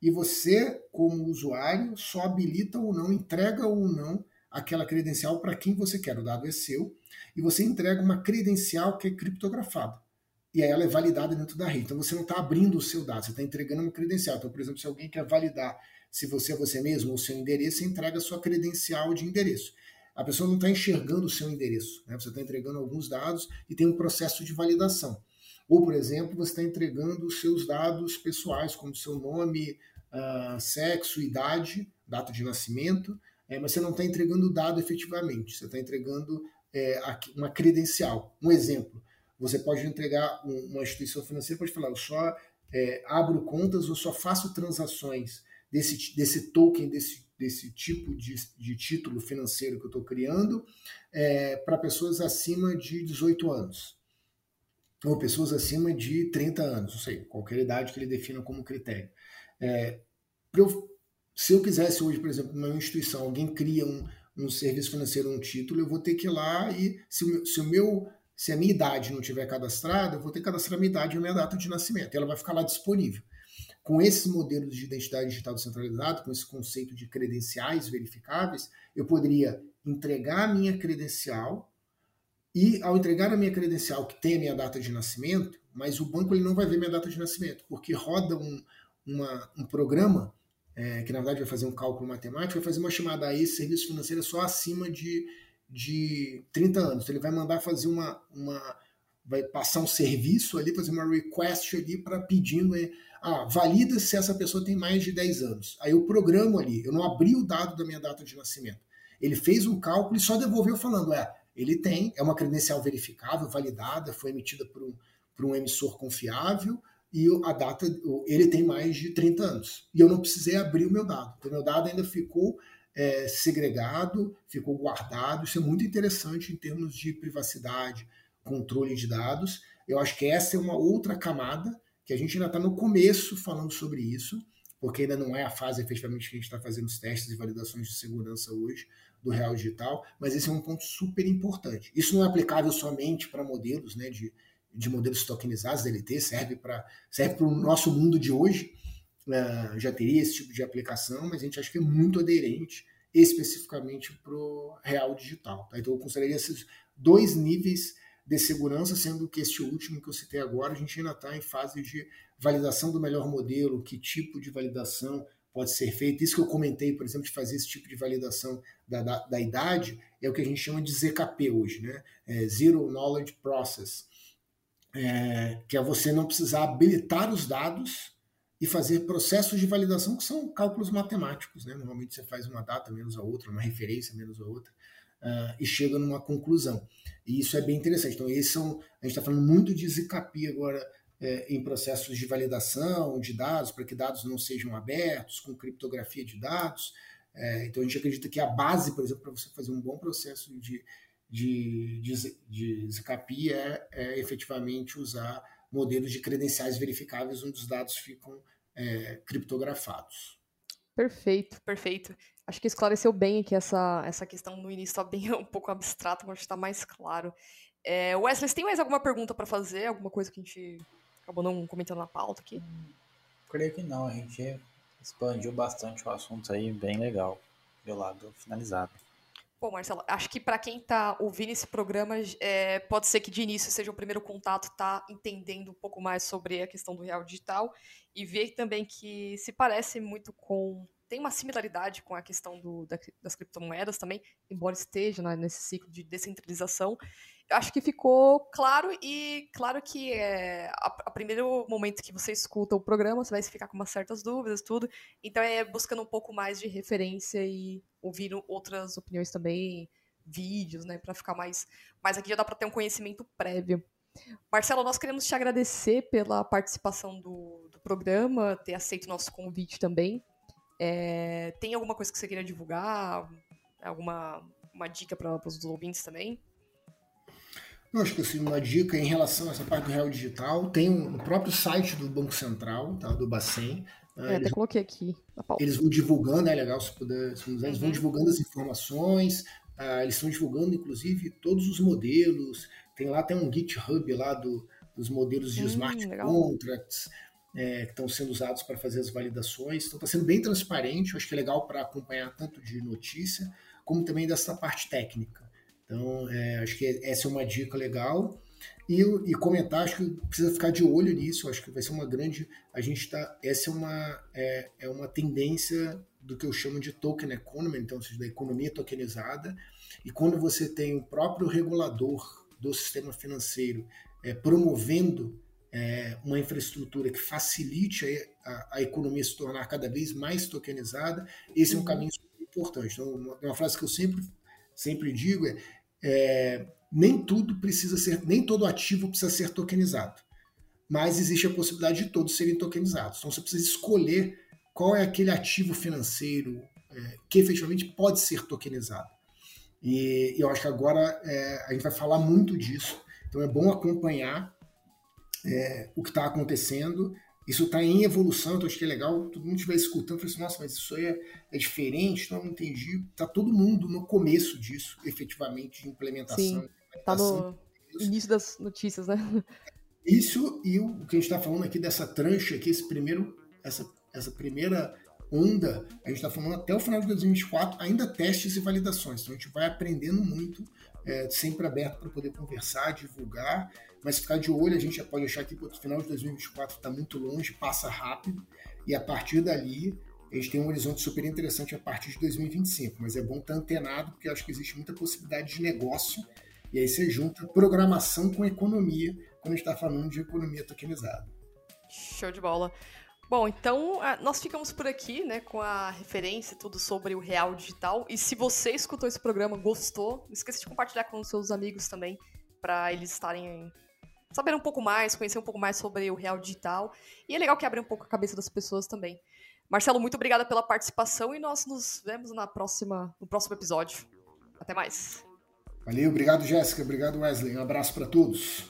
e você, como usuário, só habilita ou não, entrega ou não aquela credencial para quem você quer. O dado é seu, e você entrega uma credencial que é criptografada e aí ela é validada dentro da rede. Então você não está abrindo o seu dado, você está entregando uma credencial. Então, por exemplo, se alguém quer validar se você é você mesmo ou seu endereço, você entrega a sua credencial de endereço. A pessoa não está enxergando o seu endereço, né? você está entregando alguns dados e tem um processo de validação. Ou, por exemplo, você está entregando os seus dados pessoais, como seu nome, uh, sexo, idade, data de nascimento, é, mas você não está entregando o dado efetivamente, você está entregando é, uma credencial. Um exemplo, você pode entregar uma instituição financeira, pode falar, eu só é, abro contas ou só faço transações desse, desse token, desse, desse tipo de, de título financeiro que eu estou criando é, para pessoas acima de 18 anos. Ou pessoas acima de 30 anos, não sei, qualquer idade que ele defina como critério. É, eu, se eu quisesse hoje, por exemplo, numa instituição, alguém cria um, um serviço financeiro, um título, eu vou ter que ir lá e se, se o meu se a minha idade não tiver cadastrada, eu vou ter que cadastrar a minha idade e a minha data de nascimento. E ela vai ficar lá disponível. Com esses modelos de identidade digital descentralizado, com esse conceito de credenciais verificáveis, eu poderia entregar a minha credencial e, ao entregar a minha credencial, que tem a minha data de nascimento, mas o banco ele não vai ver minha data de nascimento, porque roda um, uma, um programa é, que, na verdade, vai fazer um cálculo matemático, vai fazer uma chamada a esse serviço financeiro só acima de de 30 anos. Então, ele vai mandar fazer uma, uma vai passar um serviço ali, fazer uma request ali para pedindo, é, ah, valida se essa pessoa tem mais de 10 anos. Aí eu programo ali, eu não abri o dado da minha data de nascimento. Ele fez um cálculo e só devolveu falando, é, ele tem, é uma credencial verificável, validada, foi emitida por um, por um emissor confiável, e a data, ele tem mais de 30 anos. E eu não precisei abrir o meu dado. Então, meu dado ainda ficou é, segregado, ficou guardado. Isso é muito interessante em termos de privacidade, controle de dados. Eu acho que essa é uma outra camada que a gente ainda está no começo falando sobre isso, porque ainda não é a fase efetivamente que a gente está fazendo os testes e validações de segurança hoje do Real Digital, mas esse é um ponto super importante. Isso não é aplicável somente para modelos né, de, de modelos tokenizados, DLT, serve para serve o nosso mundo de hoje, uh, já teria esse tipo de aplicação, mas a gente acha que é muito aderente especificamente para o real digital. Tá? Então eu consideraria esses dois níveis de segurança, sendo que este último que eu citei agora, a gente ainda está em fase de validação do melhor modelo, que tipo de validação pode ser feito. Isso que eu comentei, por exemplo, de fazer esse tipo de validação da, da, da idade, é o que a gente chama de ZKP hoje, né? É Zero Knowledge Process, é, que é você não precisar habilitar os dados e fazer processos de validação que são cálculos matemáticos. Né? Normalmente você faz uma data menos a outra, uma referência menos a outra, uh, e chega numa conclusão. E isso é bem interessante. Então, esses são, a gente está falando muito de ZKP agora é, em processos de validação de dados, para que dados não sejam abertos, com criptografia de dados. É, então, a gente acredita que a base, por exemplo, para você fazer um bom processo de, de, de, de ZKP é, é efetivamente usar modelos de credenciais verificáveis onde os dados ficam é, criptografados. Perfeito, perfeito. Acho que esclareceu bem aqui essa, essa questão no início, está bem <laughs> um pouco abstrato, mas está mais claro. É, Wesley, você tem mais alguma pergunta para fazer? Alguma coisa que a gente acabou não comentando na pauta aqui? Hum, creio que não, a gente expandiu bastante o assunto aí, bem legal, do lado finalizado. Bom, Marcelo, acho que para quem está ouvindo esse programa, é, pode ser que de início seja o primeiro contato, tá entendendo um pouco mais sobre a questão do real digital e ver também que se parece muito com tem uma similaridade com a questão do, da, das criptomoedas também, embora esteja né, nesse ciclo de descentralização. Acho que ficou claro e claro que é, a, a, primeiro momento que você escuta o programa, você vai ficar com umas certas dúvidas, tudo. Então é buscando um pouco mais de referência e ouvindo outras opiniões também, vídeos, né, para ficar mais, mais aqui já dá para ter um conhecimento prévio. Marcelo, nós queremos te agradecer pela participação do, do programa, ter aceito o nosso convite também. É, tem alguma coisa que você queira divulgar? Alguma uma dica para os ouvintes também? Eu acho que assim, uma dica em relação a essa parte do real digital, tem um, próprio site do Banco Central, tá, do Bacen. É, eles, até coloquei aqui Eles vão divulgando, é legal se puder, se puder eles vão uhum. divulgando as informações, uh, eles estão divulgando, inclusive, todos os modelos. Tem lá até um GitHub lá do, dos modelos de hum, smart legal. contracts é, que estão sendo usados para fazer as validações. Então está sendo bem transparente, eu acho que é legal para acompanhar tanto de notícia, como também dessa parte técnica. Então, é, acho que essa é uma dica legal. E, e, comentar, acho que precisa ficar de olho nisso, acho que vai ser uma grande. A gente está. Essa é uma, é, é uma tendência do que eu chamo de token economy, então, ou seja, da economia tokenizada. E quando você tem o próprio regulador do sistema financeiro é, promovendo é, uma infraestrutura que facilite a, a, a, economia se tornar cada vez mais tokenizada, esse é um uhum. caminho importante. Então, uma, uma, frase que eu sempre, sempre digo é, é, nem tudo precisa ser, nem todo ativo precisa ser tokenizado, mas existe a possibilidade de todos serem tokenizados. Então você precisa escolher qual é aquele ativo financeiro é, que efetivamente pode ser tokenizado. E, e eu acho que agora é, a gente vai falar muito disso. Então é bom acompanhar é, o que está acontecendo. Isso está em evolução, então acho que é legal todo mundo estiver escutando, falar assim, nossa, mas isso aí é, é diferente, não, entendi. Está todo mundo no começo disso, efetivamente, de implementação. Sim, está no início das notícias, né? Isso e o que a gente está falando aqui dessa trancha, aqui, esse primeiro, essa, essa primeira onda, a gente está falando até o final de 2024, ainda testes e validações. Então a gente vai aprendendo muito, é, sempre aberto para poder conversar, divulgar mas ficar de olho, a gente já pode achar que o final de 2024 está muito longe, passa rápido, e a partir dali a gente tem um horizonte super interessante a partir de 2025, mas é bom estar antenado, porque acho que existe muita possibilidade de negócio, e aí você junta programação com economia, quando a gente está falando de economia tokenizada. Show de bola. Bom, então nós ficamos por aqui, né, com a referência tudo sobre o real digital. E se você escutou esse programa, gostou, não esqueça de compartilhar com os seus amigos também, para eles estarem saber um pouco mais, conhecer um pouco mais sobre o real digital. E é legal que abre um pouco a cabeça das pessoas também. Marcelo, muito obrigada pela participação e nós nos vemos na próxima, no próximo episódio. Até mais. Valeu, obrigado Jéssica, obrigado Wesley. Um abraço para todos.